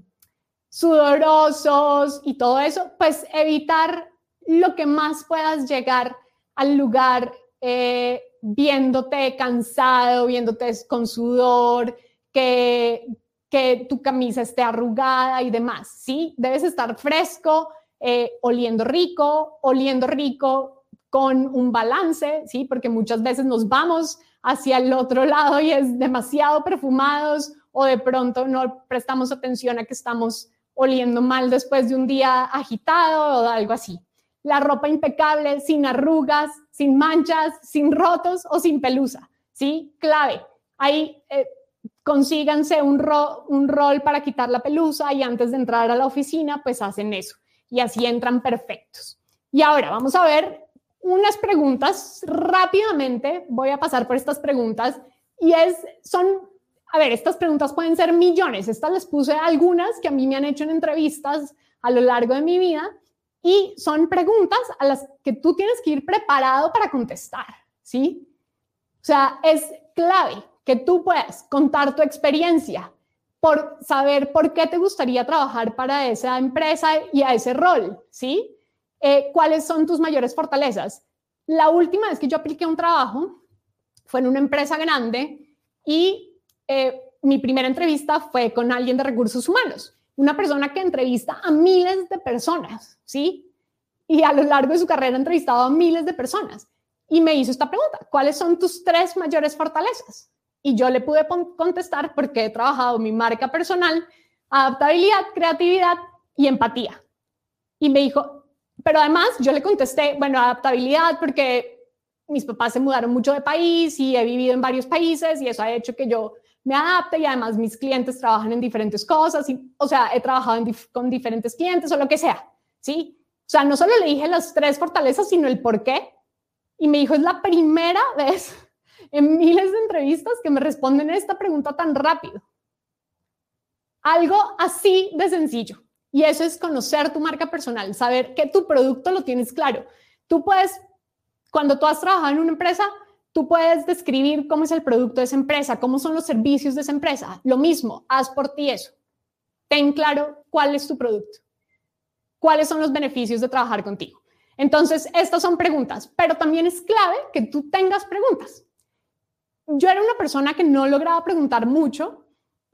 sudorosos y todo eso, pues evitar lo que más puedas llegar al lugar eh, viéndote cansado, viéndote con sudor, que, que tu camisa esté arrugada y demás, ¿sí? Debes estar fresco, eh, oliendo rico, oliendo rico con un balance, ¿sí? Porque muchas veces nos vamos hacia el otro lado y es demasiado perfumados o de pronto no prestamos atención a que estamos oliendo mal después de un día agitado o algo así la ropa impecable, sin arrugas, sin manchas, sin rotos o sin pelusa, ¿sí? Clave. Ahí eh, consíganse un, un rol para quitar la pelusa y antes de entrar a la oficina, pues hacen eso. Y así entran perfectos. Y ahora vamos a ver unas preguntas rápidamente. Voy a pasar por estas preguntas y es, son, a ver, estas preguntas pueden ser millones. Estas les puse algunas que a mí me han hecho en entrevistas a lo largo de mi vida y son preguntas a las que tú tienes que ir preparado para contestar, ¿sí? O sea, es clave que tú puedas contar tu experiencia por saber por qué te gustaría trabajar para esa empresa y a ese rol, ¿sí? Eh, ¿Cuáles son tus mayores fortalezas? La última vez que yo apliqué un trabajo fue en una empresa grande y eh, mi primera entrevista fue con alguien de recursos humanos, una persona que entrevista a miles de personas, ¿sí? Y a lo largo de su carrera ha entrevistado a miles de personas. Y me hizo esta pregunta, ¿cuáles son tus tres mayores fortalezas? Y yo le pude contestar porque he trabajado mi marca personal, adaptabilidad, creatividad y empatía. Y me dijo, pero además yo le contesté, bueno, adaptabilidad porque mis papás se mudaron mucho de país y he vivido en varios países y eso ha hecho que yo me adapte y además mis clientes trabajan en diferentes cosas, y, o sea, he trabajado con diferentes clientes o lo que sea, ¿sí? O sea, no solo le dije las tres fortalezas, sino el por qué. Y me dijo, es la primera vez en miles de entrevistas que me responden esta pregunta tan rápido. Algo así de sencillo. Y eso es conocer tu marca personal, saber que tu producto lo tienes claro. Tú puedes, cuando tú has trabajado en una empresa, tú puedes describir cómo es el producto de esa empresa, cómo son los servicios de esa empresa. Lo mismo, haz por ti eso. Ten claro cuál es tu producto, cuáles son los beneficios de trabajar contigo. Entonces, estas son preguntas, pero también es clave que tú tengas preguntas. Yo era una persona que no lograba preguntar mucho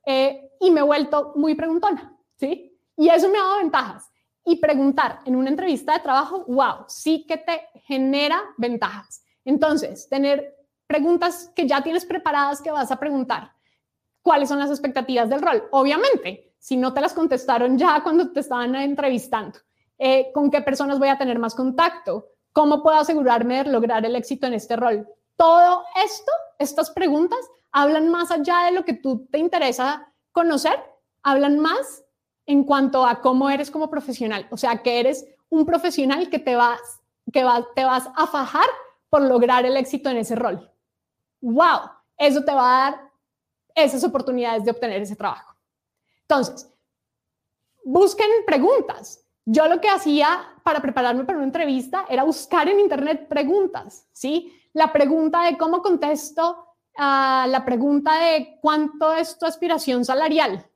eh, y me he vuelto muy preguntona, ¿sí? Y eso me ha dado ventajas. Y preguntar en una entrevista de trabajo, wow, sí que te genera ventajas. Entonces, tener preguntas que ya tienes preparadas que vas a preguntar. ¿Cuáles son las expectativas del rol? Obviamente, si no te las contestaron ya cuando te estaban entrevistando. Eh, ¿Con qué personas voy a tener más contacto? ¿Cómo puedo asegurarme de lograr el éxito en este rol? Todo esto, estas preguntas, hablan más allá de lo que tú te interesa conocer, hablan más en cuanto a cómo eres como profesional. O sea, que eres un profesional que te vas, que te vas a fajar por lograr el éxito en ese rol. ¡Wow! Eso te va a dar esas oportunidades de obtener ese trabajo. Entonces, busquen preguntas. Yo lo que hacía para prepararme para una entrevista era buscar en internet preguntas, ¿sí? La pregunta de cómo contesto a la pregunta de cuánto es tu aspiración salarial.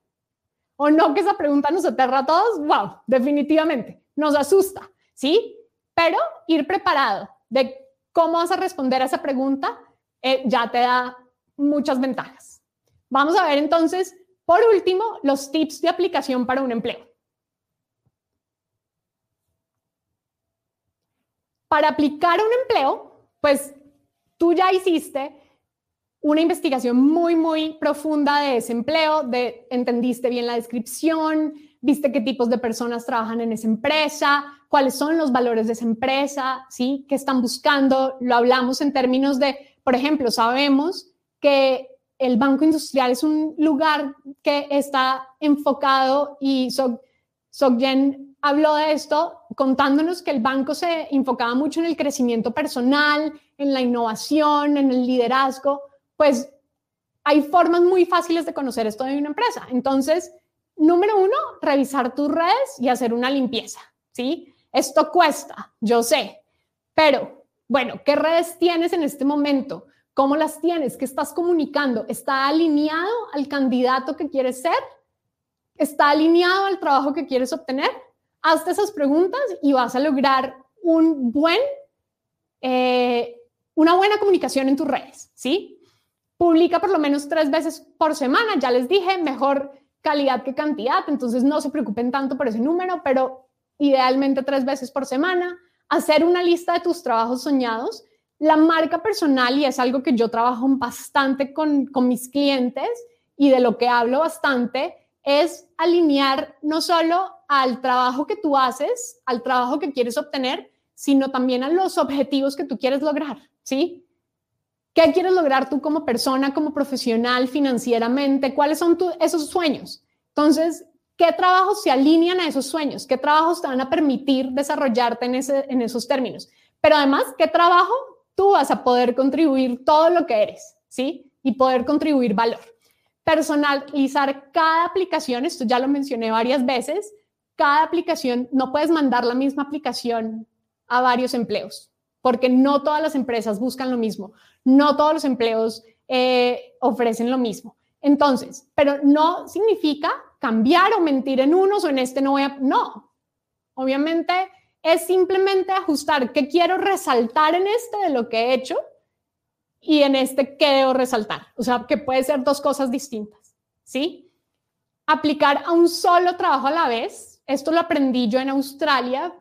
O no que esa pregunta nos aterra a todos, wow, definitivamente, nos asusta, ¿sí? Pero ir preparado de cómo vas a responder a esa pregunta eh, ya te da muchas ventajas. Vamos a ver entonces, por último, los tips de aplicación para un empleo. Para aplicar un empleo, pues tú ya hiciste una investigación muy, muy profunda de ese empleo, de, entendiste bien la descripción, viste qué tipos de personas trabajan en esa empresa, cuáles son los valores de esa empresa, ¿sí? ¿Qué están buscando? Lo hablamos en términos de, por ejemplo, sabemos que el Banco Industrial es un lugar que está enfocado y Sogyen habló de esto contándonos que el banco se enfocaba mucho en el crecimiento personal, en la innovación, en el liderazgo, pues hay formas muy fáciles de conocer esto de una empresa. Entonces, número uno, revisar tus redes y hacer una limpieza, ¿sí? Esto cuesta, yo sé, pero bueno, ¿qué redes tienes en este momento? ¿Cómo las tienes? ¿Qué estás comunicando? ¿Está alineado al candidato que quieres ser? ¿Está alineado al trabajo que quieres obtener? Hazte esas preguntas y vas a lograr un buen, eh, una buena comunicación en tus redes, ¿sí? Publica por lo menos tres veces por semana, ya les dije, mejor calidad que cantidad, entonces no se preocupen tanto por ese número, pero idealmente tres veces por semana, hacer una lista de tus trabajos soñados. La marca personal, y es algo que yo trabajo bastante con, con mis clientes y de lo que hablo bastante, es alinear no solo al trabajo que tú haces, al trabajo que quieres obtener, sino también a los objetivos que tú quieres lograr, ¿sí? ¿Qué quieres lograr tú como persona, como profesional, financieramente? ¿Cuáles son esos sueños? Entonces, ¿Qué trabajos se alinean a esos sueños? ¿Qué trabajos te van a permitir desarrollarte en, ese, en esos términos? Pero además, ¿qué trabajo tú vas a poder contribuir todo lo que eres? ¿Sí? Y poder contribuir valor. Personalizar cada aplicación, esto ya lo mencioné varias veces, cada aplicación, no puedes mandar la misma aplicación a varios empleos, porque no todas las empresas buscan lo mismo, no todos los empleos eh, ofrecen lo mismo. Entonces, pero no significa cambiar o mentir en unos o en este no voy a... No, obviamente es simplemente ajustar qué quiero resaltar en este de lo que he hecho y en este qué debo resaltar. O sea, que puede ser dos cosas distintas, ¿sí? Aplicar a un solo trabajo a la vez. Esto lo aprendí yo en Australia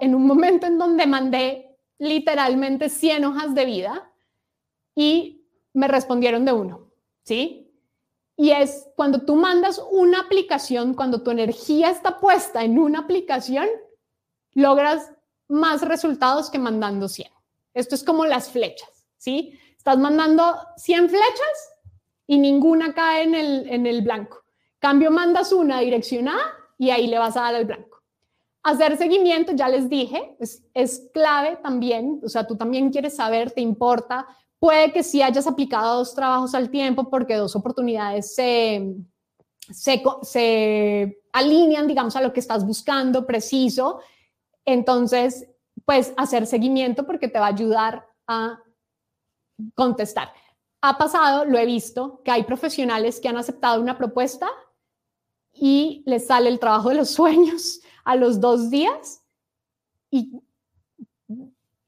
en un momento en donde mandé literalmente 100 hojas de vida y me respondieron de uno, ¿sí? Y es cuando tú mandas una aplicación, cuando tu energía está puesta en una aplicación, logras más resultados que mandando 100. Esto es como las flechas, ¿sí? Estás mandando 100 flechas y ninguna cae en el, en el blanco. Cambio, mandas una dirección A y ahí le vas a dar al blanco. Hacer seguimiento, ya les dije, es, clave también, o sea, tú también quieres saber, te importa, puede que sí hayas aplicado dos trabajos al tiempo porque dos oportunidades se, se, se alinean, digamos, a lo que estás buscando preciso entonces, pues hacer seguimiento porque te va a ayudar a contestar. Ha pasado, lo he visto, que hay profesionales que han aceptado una propuesta y les sale el trabajo de los sueños a los dos días y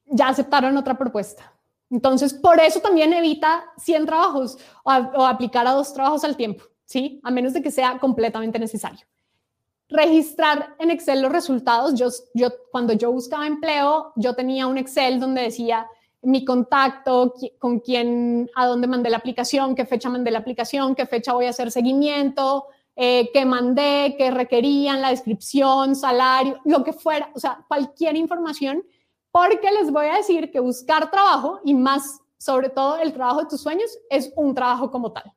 ya aceptaron otra propuesta. Entonces, por eso también evita 100 trabajos o, o aplicar a dos trabajos al tiempo, ¿sí? A menos de que sea completamente necesario registrar en Excel los resultados. Yo, yo, cuando yo buscaba empleo, yo tenía un Excel donde decía mi contacto, con quién, a dónde mandé la aplicación, qué fecha mandé la aplicación, qué fecha voy a hacer seguimiento, eh, qué mandé, qué requerían, la descripción, salario, lo que fuera, o sea, cualquier información, porque les voy a decir que buscar trabajo y más, sobre todo el trabajo de tus sueños, es un trabajo como tal.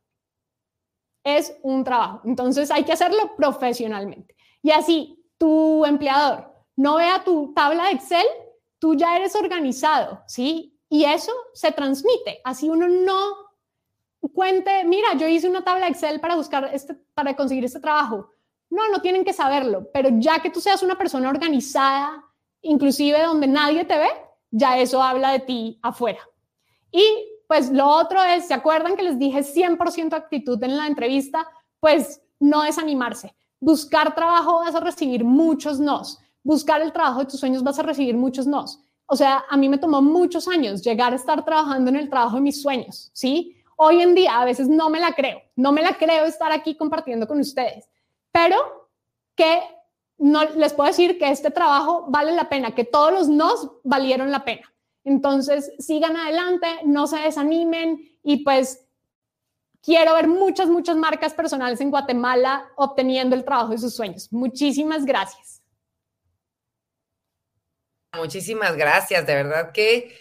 Es un trabajo. Entonces hay que hacerlo profesionalmente. Y así tu empleador no vea tu tabla de Excel, tú ya eres organizado, ¿sí? Y eso se transmite. Así uno no cuente, mira, yo hice una tabla Excel para buscar este, para conseguir este trabajo. No, no tienen que saberlo, pero ya que tú seas una persona organizada, inclusive donde nadie te ve, ya eso habla de ti afuera. Y pues lo otro es, ¿se acuerdan que les dije 100% actitud en la entrevista? Pues no desanimarse. Buscar trabajo vas a recibir muchos nos. Buscar el trabajo de tus sueños vas a recibir muchos nos. O sea, a mí me tomó muchos años llegar a estar trabajando en el trabajo de mis sueños, ¿sí? Hoy en día a veces no me la creo, no me la creo estar aquí compartiendo con ustedes, pero que no les puedo decir que este trabajo vale la pena, que todos los nos valieron la pena. Entonces, sigan adelante, no se desanimen y pues quiero ver muchas, muchas marcas personales en Guatemala obteniendo el trabajo de sus sueños. Muchísimas gracias. Muchísimas gracias, de verdad que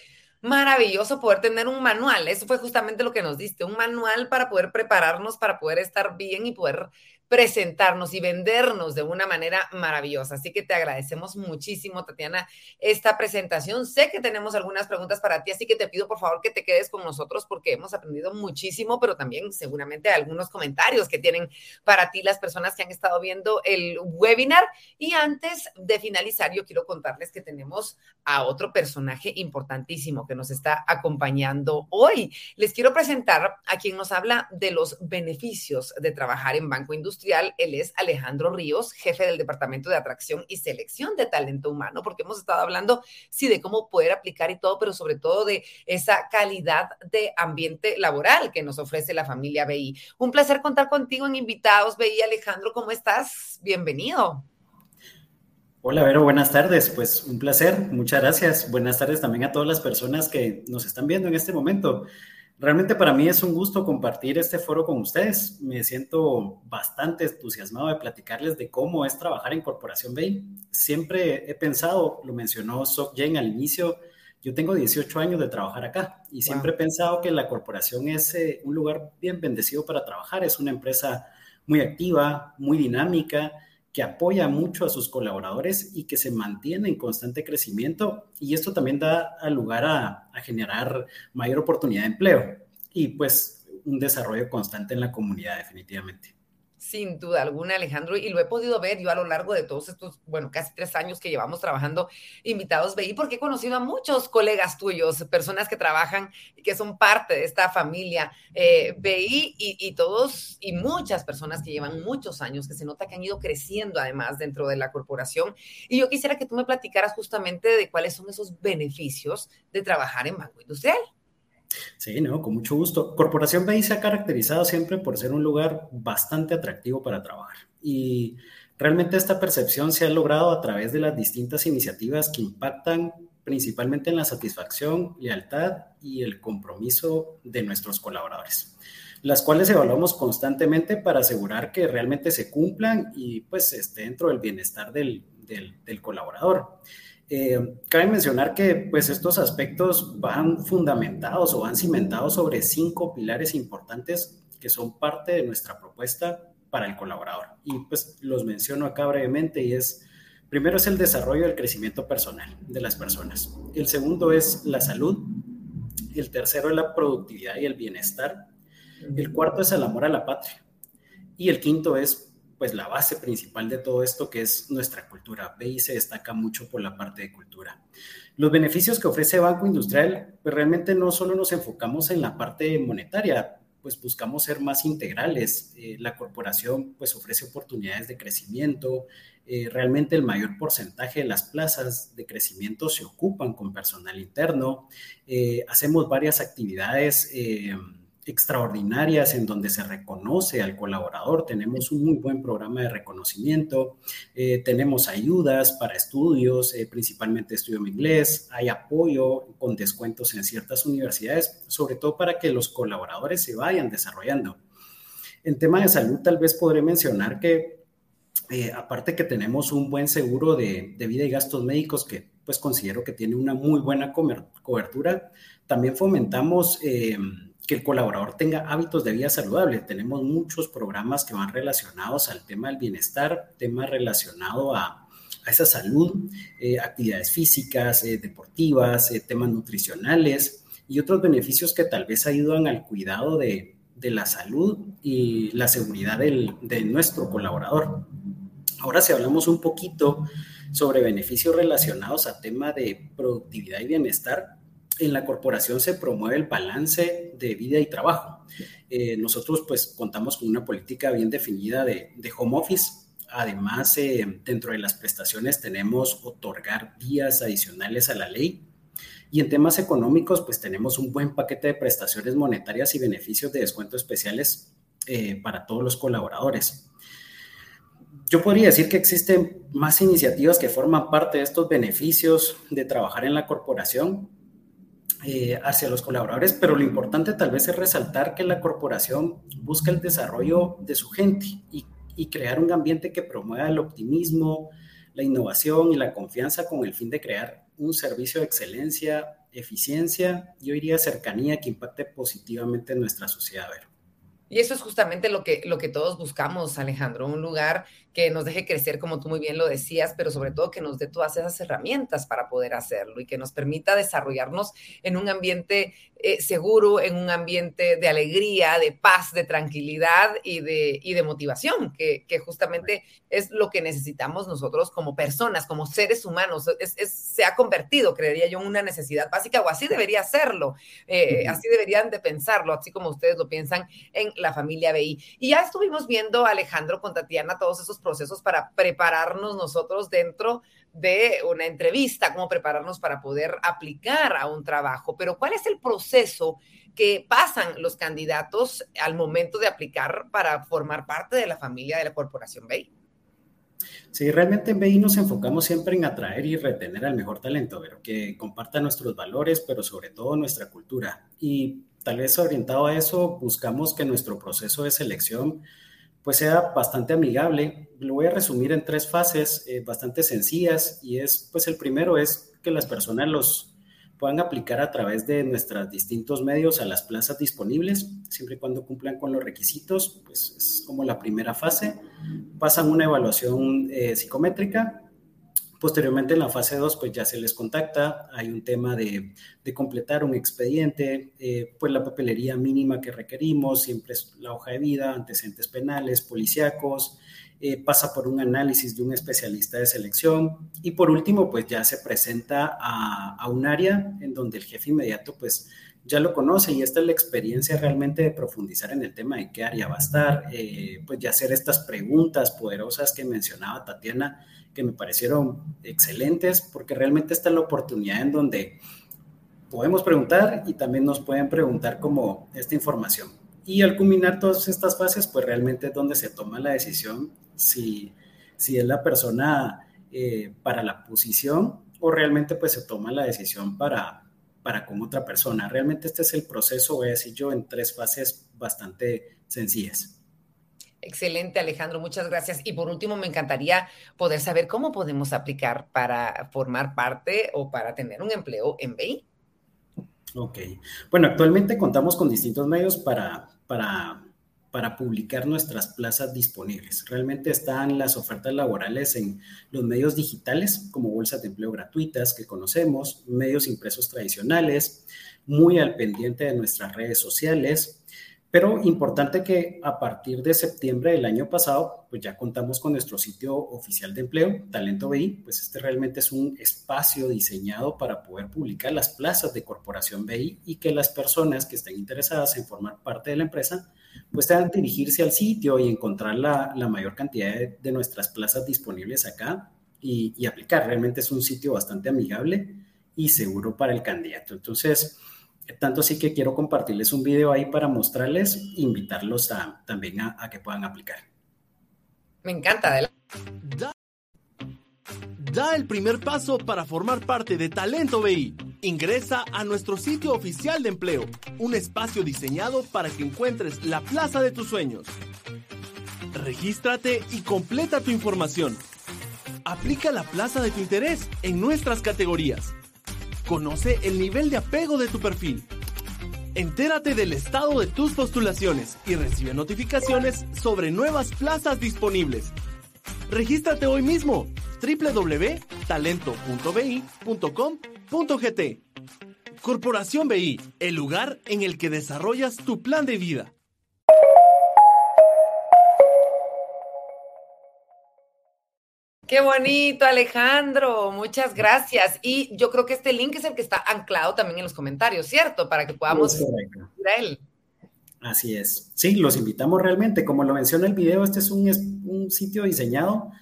maravilloso poder tener un manual. Eso fue justamente lo que nos diste, un manual para poder prepararnos, para poder estar bien y poder presentarnos y vendernos de una manera maravillosa. Así que te agradecemos muchísimo, Tatiana, esta presentación. Sé que tenemos algunas preguntas para ti, así que te pido por favor que te quedes con nosotros porque hemos aprendido muchísimo, pero también seguramente algunos comentarios que tienen para ti las personas que han estado viendo el webinar. Y antes de finalizar, yo quiero contarles que tenemos a otro personaje importantísimo que nos está acompañando hoy. Les quiero presentar a quien nos habla de los beneficios de trabajar en Banco Industrial él es Alejandro Ríos, jefe del Departamento de Atracción y Selección de Talento Humano, porque hemos estado hablando, sí, de cómo poder aplicar y todo, pero sobre todo de esa calidad de ambiente laboral que nos ofrece la familia BI. Un placer contar contigo en invitados, BI. Alejandro, ¿cómo estás? Bienvenido. Hola, Vero, buenas tardes. Pues un placer, muchas gracias. Buenas tardes también a todas las personas que nos están viendo en este momento. Realmente para mí es un gusto compartir este foro con ustedes. Me siento bastante entusiasmado de platicarles de cómo es trabajar en Corporación Bay. Siempre he pensado, lo mencionó Sok Jen al inicio, yo tengo 18 años de trabajar acá y siempre he pensado que la corporación es eh, un lugar bien bendecido para trabajar. Es una empresa muy activa, muy dinámica que apoya mucho a sus colaboradores y que se mantiene en constante crecimiento y esto también da lugar a, generar mayor oportunidad de empleo y pues un desarrollo constante en la comunidad definitivamente. Sin duda alguna, Alejandro, y lo he podido ver yo a lo largo de todos estos, bueno, casi tres años que llevamos trabajando invitados BI, porque he conocido a muchos colegas tuyos, personas que trabajan y que son parte de esta familia eh, BI y, todos y muchas personas que llevan muchos años, que se nota que han ido creciendo además dentro de la corporación. Y yo quisiera que tú me platicaras justamente de cuáles son esos beneficios de trabajar en Banco Industrial. Sí, no, con mucho gusto. Corporación BI se ha caracterizado siempre por ser un lugar bastante atractivo para trabajar. Y realmente esta percepción se ha logrado a través de las distintas iniciativas que impactan principalmente en la satisfacción, lealtad y el compromiso de nuestros colaboradores, las cuales evaluamos constantemente para asegurar que realmente se cumplan y pues esté dentro del bienestar del, del colaborador. Eh, cabe mencionar que pues, estos aspectos van fundamentados o van cimentados sobre cinco pilares importantes que son parte de nuestra propuesta para el colaborador. Y pues los menciono acá brevemente y es, primero es el desarrollo del crecimiento personal de las personas. El segundo es la salud. El tercero es la productividad y el bienestar. El cuarto es el amor a la patria. Y el quinto es pues la base principal de todo esto que es nuestra cultura. BI se destaca mucho por la parte de cultura. Los beneficios que ofrece Banco Industrial, pues realmente no solo nos enfocamos en la parte monetaria, pues buscamos ser más integrales. Eh, la corporación pues ofrece oportunidades de crecimiento. Eh, realmente el mayor porcentaje de las plazas de crecimiento se ocupan con personal interno. Eh, hacemos varias actividades extraordinarias en donde se reconoce al colaborador. Tenemos un muy buen programa de reconocimiento, eh, tenemos ayudas para estudios, eh, principalmente estudio en inglés, hay apoyo con descuentos en ciertas universidades, sobre todo para que los colaboradores se vayan desarrollando. En tema de salud, tal vez podré mencionar que eh, aparte que tenemos un buen seguro de, de, vida y gastos médicos que pues considero que tiene una muy buena cobertura, también fomentamos que el colaborador tenga hábitos de vida saludable. Tenemos muchos programas que van relacionados al tema del bienestar, tema relacionado a, esa salud, eh, actividades físicas, eh, deportivas, eh, temas nutricionales y otros beneficios que tal vez ayudan al cuidado de, la salud y la seguridad de nuestro colaborador. Ahora si hablamos un poquito sobre beneficios relacionados a tema de productividad y bienestar, en la corporación se promueve el balance de vida y trabajo. Eh, nosotros pues contamos con una política bien definida de, home office. Además, eh, dentro de las prestaciones tenemos otorgar días adicionales a la ley. Y en temas económicos, pues tenemos un buen paquete de prestaciones monetarias y beneficios de descuento especiales eh, para todos los colaboradores. Yo podría decir que existen más iniciativas que forman parte de estos beneficios de trabajar en la corporación, eh, hacia los colaboradores, pero lo importante tal vez es resaltar que la corporación busca el desarrollo de su gente y, crear un ambiente que promueva el optimismo, la innovación y la confianza con el fin de crear un servicio de excelencia, eficiencia, yo diría cercanía que impacte positivamente en nuestra sociedad. Y eso es justamente lo que, lo que todos buscamos, Alejandro, un lugar que nos deje crecer, como tú muy bien lo decías, pero sobre todo que nos dé todas esas herramientas para poder hacerlo y que nos permita desarrollarnos en un ambiente eh, seguro, en un ambiente de alegría, de paz, de tranquilidad y de, y de motivación, que, que justamente es lo que necesitamos nosotros como personas, como seres humanos. se ha convertido, creería yo, en una necesidad básica, o así debería serlo, eh, así deberían de pensarlo, así como ustedes lo piensan en la familia BI. Y ya estuvimos viendo, Alejandro, con Tatiana, todos esos procesos para prepararnos nosotros dentro de una entrevista, cómo prepararnos para poder aplicar a un trabajo. Pero ¿cuál es el proceso que pasan los candidatos al momento de aplicar para formar parte de la familia de la corporación BEI? Sí, realmente en BI nos enfocamos siempre en atraer y retener al mejor talento, pero que comparta nuestros valores, pero sobre todo nuestra cultura. Y tal vez orientado a eso, buscamos que nuestro proceso de selección pues sea bastante amigable. Lo voy a resumir en tres fases eh, bastante sencillas y es, pues el primero es que las personas los puedan aplicar a través de nuestros distintos medios a las plazas disponibles, siempre y cuando cumplan con los requisitos, pues es como la primera fase. Pasan una evaluación eh, psicométrica, Posteriormente, en la fase 2, pues ya se les contacta, hay un tema de, completar un expediente, eh, pues la papelería mínima que requerimos, siempre es la hoja de vida, antecedentes penales, policíacos, eh, pasa por un análisis de un especialista de selección y por último, pues ya se presenta a, a un área en donde el jefe inmediato, pues ya lo conoce y esta es la experiencia realmente de profundizar en el tema de qué área va a estar, eh, pues ya hacer estas preguntas poderosas que mencionaba Tatiana, que me parecieron excelentes, porque realmente esta es la oportunidad en donde podemos preguntar y también nos pueden preguntar como esta información. Y al culminar todas estas fases, pues realmente es donde se toma la decisión si, si es la persona eh, para la posición o realmente pues se toma la decisión para, para con otra persona. Realmente este es el proceso, voy a decir yo, en tres fases bastante sencillas. Excelente, Alejandro, muchas gracias. Y por último, me encantaría poder saber cómo podemos aplicar para formar parte o para tener un empleo en BI. Ok. Bueno, actualmente contamos con distintos medios para, para para publicar nuestras plazas disponibles. Realmente están las ofertas laborales en los medios digitales, como bolsas de empleo gratuitas que conocemos, medios impresos tradicionales, muy al pendiente de nuestras redes sociales, pero importante que a partir de septiembre del año pasado, pues ya contamos con nuestro sitio oficial de empleo, Talento BI, pues este realmente es un espacio diseñado para poder publicar las plazas de Corporación BI y que las personas que estén interesadas en formar parte de la empresa, pues tengan que dirigirse al sitio y encontrar la, mayor cantidad de, nuestras plazas disponibles acá y, y aplicar. Realmente es un sitio bastante amigable y seguro para el candidato. Entonces, tanto así que quiero compartirles un video ahí para mostrarles, invitarlos a, también a, que puedan aplicar. Me encanta. Da, da el primer paso para formar parte de Talento BI. Ingresa a nuestro sitio oficial de empleo, un espacio diseñado para que encuentres la plaza de tus sueños. Regístrate y completa tu información. Aplica la plaza de tu interés en nuestras categorías Conoce el nivel de apego de tu perfil. Entérate del estado de tus postulaciones y recibe notificaciones sobre nuevas plazas disponibles. Regístrate hoy mismo www.talento.bi.com.gt. Corporación BI, el lugar en el que desarrollas tu plan de vida. Qué bonito, Alejandro. Muchas gracias. Y yo creo que este link es el que está anclado también en los comentarios, ¿cierto? Para que podamos ir a él. Así es. Sí, los invitamos realmente. Como lo menciona el video, este es un, un sitio diseñado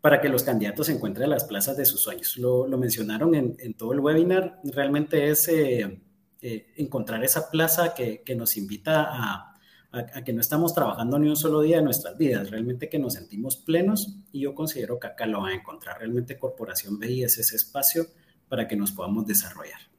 para que los candidatos encuentren las plazas de sus sueños. Lo, mencionaron en, todo el webinar. Realmente es eh, eh, encontrar esa plaza que, nos invita a, a, que no estamos trabajando ni un solo día de nuestras vidas, realmente que nos sentimos plenos y yo considero que acá lo van a encontrar. Realmente Corporación BI es ese espacio para que nos podamos desarrollar.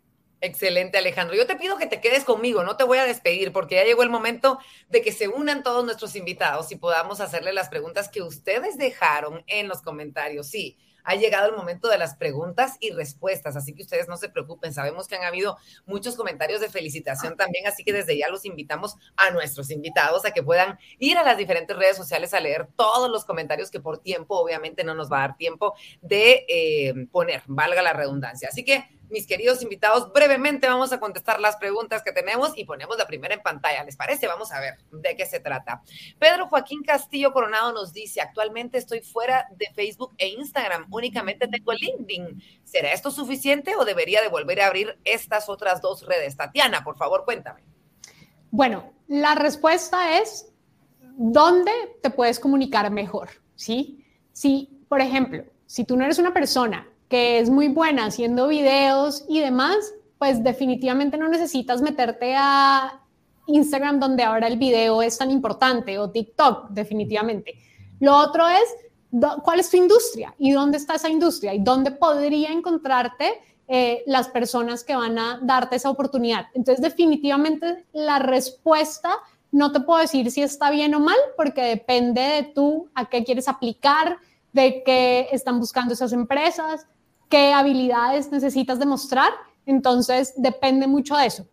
Excelente, Alejandro. Yo te pido que te quedes conmigo, no te voy a despedir porque ya llegó el momento de que se unan todos nuestros invitados y podamos hacerle las preguntas que ustedes dejaron en los comentarios. Sí, ha llegado el momento de las preguntas y respuestas, así que ustedes no se preocupen, sabemos que han habido muchos comentarios de felicitación también, así que desde ya los invitamos a nuestros invitados a que puedan ir a las diferentes redes sociales a leer todos los comentarios que por tiempo obviamente no nos va a dar tiempo de eh, poner, valga la redundancia. Así que mis queridos invitados, brevemente vamos a contestar las preguntas que tenemos y ponemos la primera en pantalla. ¿Les parece? Vamos a ver de qué se trata. Pedro Joaquín Castillo Coronado nos dice, actualmente estoy fuera de Facebook e Instagram, únicamente tengo LinkedIn. ¿Será esto suficiente o debería de volver a abrir estas otras dos redes? Tatiana, por favor, cuéntame. Bueno, la respuesta es, ¿dónde te puedes comunicar mejor? ¿Sí? Si, por ejemplo, si tú no eres una persona que es muy buena haciendo videos y demás, pues definitivamente no necesitas meterte a Instagram donde ahora el video es tan importante o TikTok, definitivamente. Lo otro es, ¿cuál es tu industria? ¿Y dónde está esa industria? ¿Y dónde podría encontrarte eh, las personas que van a darte esa oportunidad? Entonces, definitivamente la respuesta no te puedo decir si está bien o mal, porque depende de tú a qué quieres aplicar, de qué están buscando esas empresas, qué habilidades necesitas demostrar. Entonces, depende mucho de eso.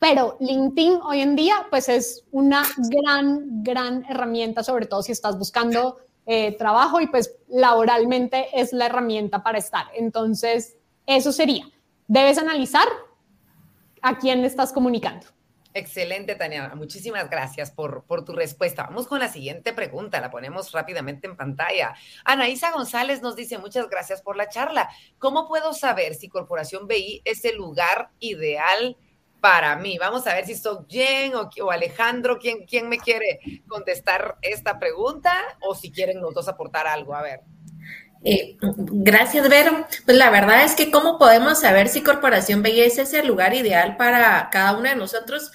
Pero LinkedIn hoy en día, pues es una gran, gran herramienta, sobre todo si estás buscando eh, trabajo y pues laboralmente es la herramienta para estar. Entonces, eso sería. Debes analizar a quién estás comunicando. Excelente, Tania. Muchísimas gracias por, por, tu respuesta. Vamos con la siguiente pregunta. La ponemos rápidamente en pantalla. Anaísa González nos dice, muchas gracias por la charla. ¿Cómo puedo saber si Corporación BI es el lugar ideal para mí? Vamos a ver si soy Jen o, Alejandro. ¿quién, ¿Quién me quiere contestar esta pregunta? O si quieren los dos aportar algo. A ver. Eh, gracias, Vero. Pues la verdad es que cómo podemos saber si Corporación Belleza es el lugar ideal para cada uno de nosotros.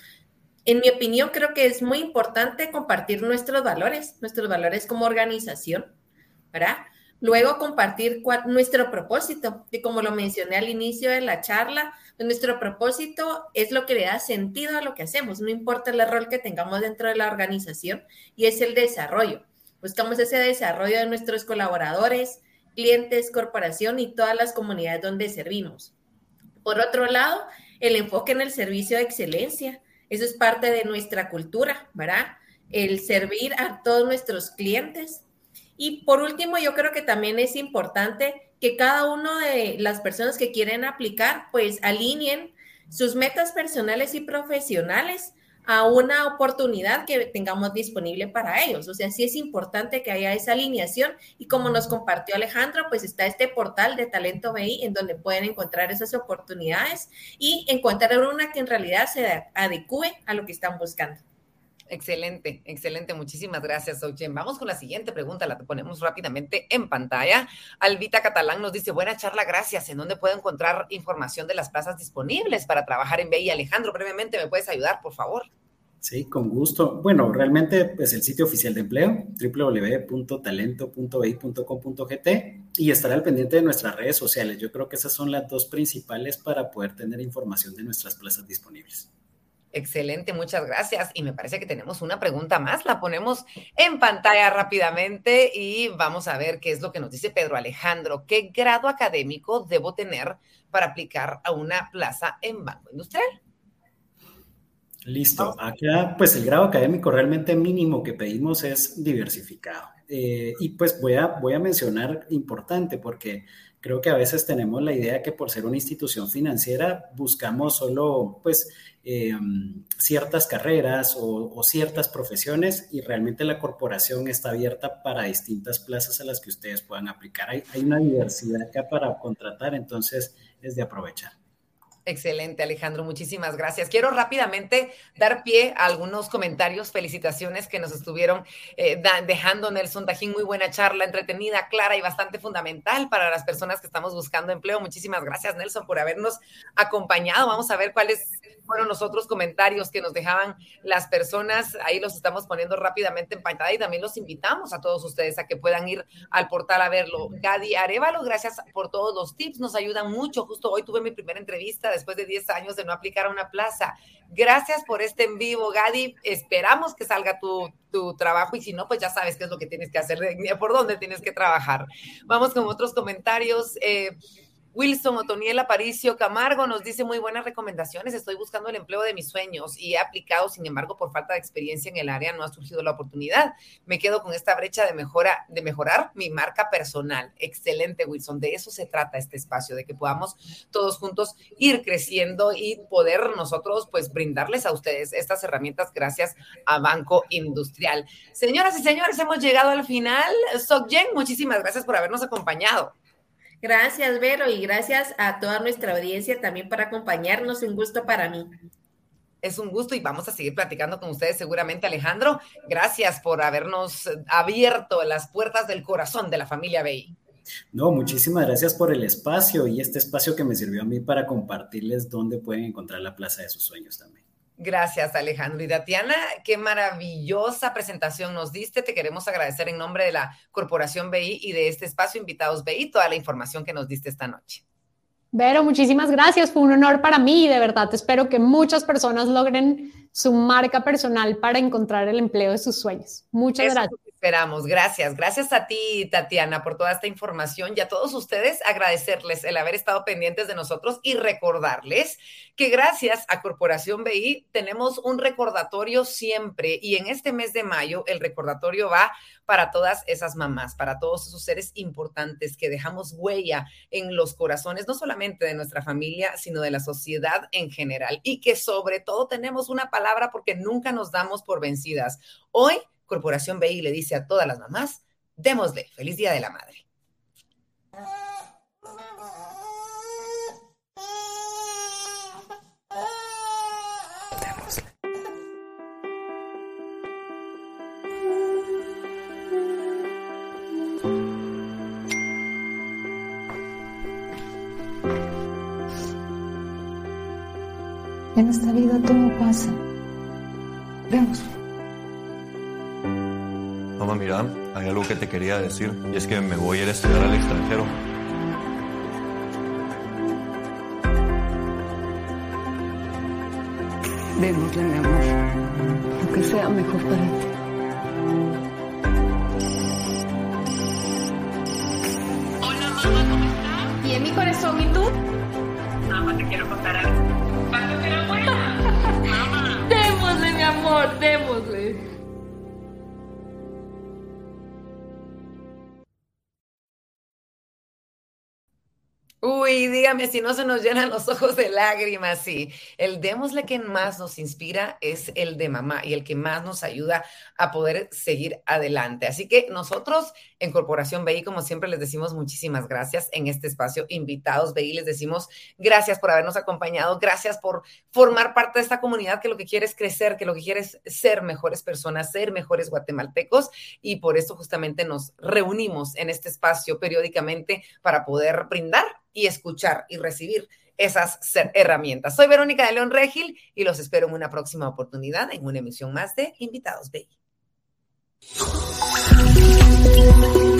En mi opinión, creo que es muy importante compartir nuestros valores, nuestros valores como organización, ¿verdad? Luego compartir nuestro propósito, que como lo mencioné al inicio de la charla, pues nuestro propósito es lo que le da sentido a lo que hacemos, no importa el rol que tengamos dentro de la organización, y es el desarrollo. Buscamos ese desarrollo de nuestros colaboradores, clientes, corporación y todas las comunidades donde servimos. Por otro lado, el enfoque en el servicio de excelencia. Eso es parte de nuestra cultura, ¿verdad? El servir a todos nuestros clientes. Y por último, yo creo que también es importante que cada uno de las personas que quieren aplicar, pues alineen sus metas personales y profesionales a una oportunidad que tengamos disponible para ellos. O sea, sí es importante que haya esa alineación y como nos compartió Alejandro, pues está este portal de Talento BI en donde pueden encontrar esas oportunidades y encontrar una que en realidad se adecue a lo que están buscando. Excelente, excelente. Muchísimas gracias, Ochen. Vamos con la siguiente pregunta, la ponemos rápidamente en pantalla. Albita Catalán nos dice, buena charla, gracias. ¿En dónde puedo encontrar información de las plazas disponibles para trabajar en BI? Alejandro, brevemente, ¿me puedes ayudar, por favor? Sí, con gusto. Bueno, realmente es pues, el sitio oficial de empleo, www.talento.bi.com.gt y estará al pendiente de nuestras redes sociales. Yo creo que esas son las dos principales para poder tener información de nuestras plazas disponibles. Excelente, muchas gracias. Y me parece que tenemos una pregunta más. La ponemos en pantalla rápidamente y vamos a ver qué es lo que nos dice Pedro Alejandro. ¿Qué grado académico debo tener para aplicar a una plaza en Banco Industrial? Listo. Acá, pues el grado académico realmente mínimo que pedimos es diversificado. Eh, y pues voy a, voy a mencionar importante porque creo que a veces tenemos la idea que por ser una institución financiera buscamos solo pues eh, ciertas carreras o, ciertas profesiones y realmente la corporación está abierta para distintas plazas a las que ustedes puedan aplicar. Hay, hay una diversidad acá para contratar, entonces es de aprovechar. Excelente, Alejandro. Muchísimas gracias. Quiero rápidamente dar pie a algunos comentarios, felicitaciones que nos estuvieron eh, dejando Nelson Tajín. Muy buena charla, entretenida, clara y bastante fundamental para las personas que estamos buscando empleo. Muchísimas gracias, Nelson, por habernos acompañado. Vamos a ver cuáles fueron los otros comentarios que nos dejaban las personas. Ahí los estamos poniendo rápidamente en pantalla y también los invitamos a todos ustedes a que puedan ir al portal a verlo. Gadi Arevalo, gracias por todos los tips, nos ayudan mucho. Justo hoy tuve mi primera entrevista después de 10 años de no aplicar a una plaza. Gracias por este en vivo, Gadi. Esperamos que salga tu, tu trabajo y si no, pues ya sabes qué es lo que tienes que hacer, por dónde tienes que trabajar. Vamos con otros comentarios. Eh, Wilson Otoniel Aparicio Camargo nos dice muy buenas recomendaciones. Estoy buscando el empleo de mis sueños y he aplicado, sin embargo, por falta de experiencia en el área no ha surgido la oportunidad. Me quedo con esta brecha de mejora, de mejorar mi marca personal. Excelente, Wilson. De eso se trata este espacio, de que podamos todos juntos ir creciendo y poder nosotros, pues, brindarles a ustedes estas herramientas gracias a Banco Industrial. Señoras y señores, hemos llegado al final. Sokjen, muchísimas gracias por habernos acompañado. Gracias, Vero, y gracias a toda nuestra audiencia también por acompañarnos. Un gusto para mí. Es un gusto y vamos a seguir platicando con ustedes seguramente, Alejandro. Gracias por habernos abierto las puertas del corazón de la familia BI. No, muchísimas gracias por el espacio y este espacio que me sirvió a mí para compartirles dónde pueden encontrar la plaza de sus sueños también. Gracias, Alejandro. Y Tatiana, qué maravillosa presentación nos diste. Te queremos agradecer en nombre de la Corporación BI y de este espacio Invitados BI toda la información que nos diste esta noche. Vero, muchísimas gracias. Fue un honor para mí y de verdad espero que muchas personas logren su marca personal para encontrar el empleo de sus sueños. Muchas gracias esperamos. Gracias. Gracias a ti, Tatiana, por toda esta información y a todos ustedes agradecerles el haber estado pendientes de nosotros y recordarles que gracias a Corporación BI tenemos un recordatorio siempre y en este mes de mayo el recordatorio va para todas esas mamás, para todos esos seres importantes que dejamos huella en los corazones, no solamente de nuestra familia, sino de la sociedad en general y que sobre todo tenemos una palabra porque nunca nos damos por vencidas. Hoy Corporación BI le dice a todas las mamás, démosle, feliz Día de la Madre. En esta vida todo pasa. Mira, hay algo que te quería decir y es que me voy a ir a estudiar al extranjero. Démosle, mi amor, lo que sea mejor para ti. Hola, mamá, ¿cómo estás? ¿Y en mi corazón y tú? Mamá, te quiero contar algo. ¿Vas a ser abuela? Mamá. Démosle, mi amor, démosle. Si no se nos llenan los ojos de lágrimas. Sí, el démosle que más nos inspira es el de mamá y el que más nos ayuda a poder seguir adelante. Así que nosotros en Corporación BI, como siempre, les decimos muchísimas gracias en este espacio. Invitados BI, les decimos gracias por habernos acompañado, gracias por formar parte de esta comunidad que lo que quiere es crecer, que lo que quiere es ser mejores personas, ser mejores guatemaltecos y por eso justamente nos reunimos en este espacio periódicamente para poder brindar y escuchar y recibir esas herramientas. Soy Verónica de León Regil y los espero en una próxima oportunidad en una emisión más de Invitados BI. Thank you.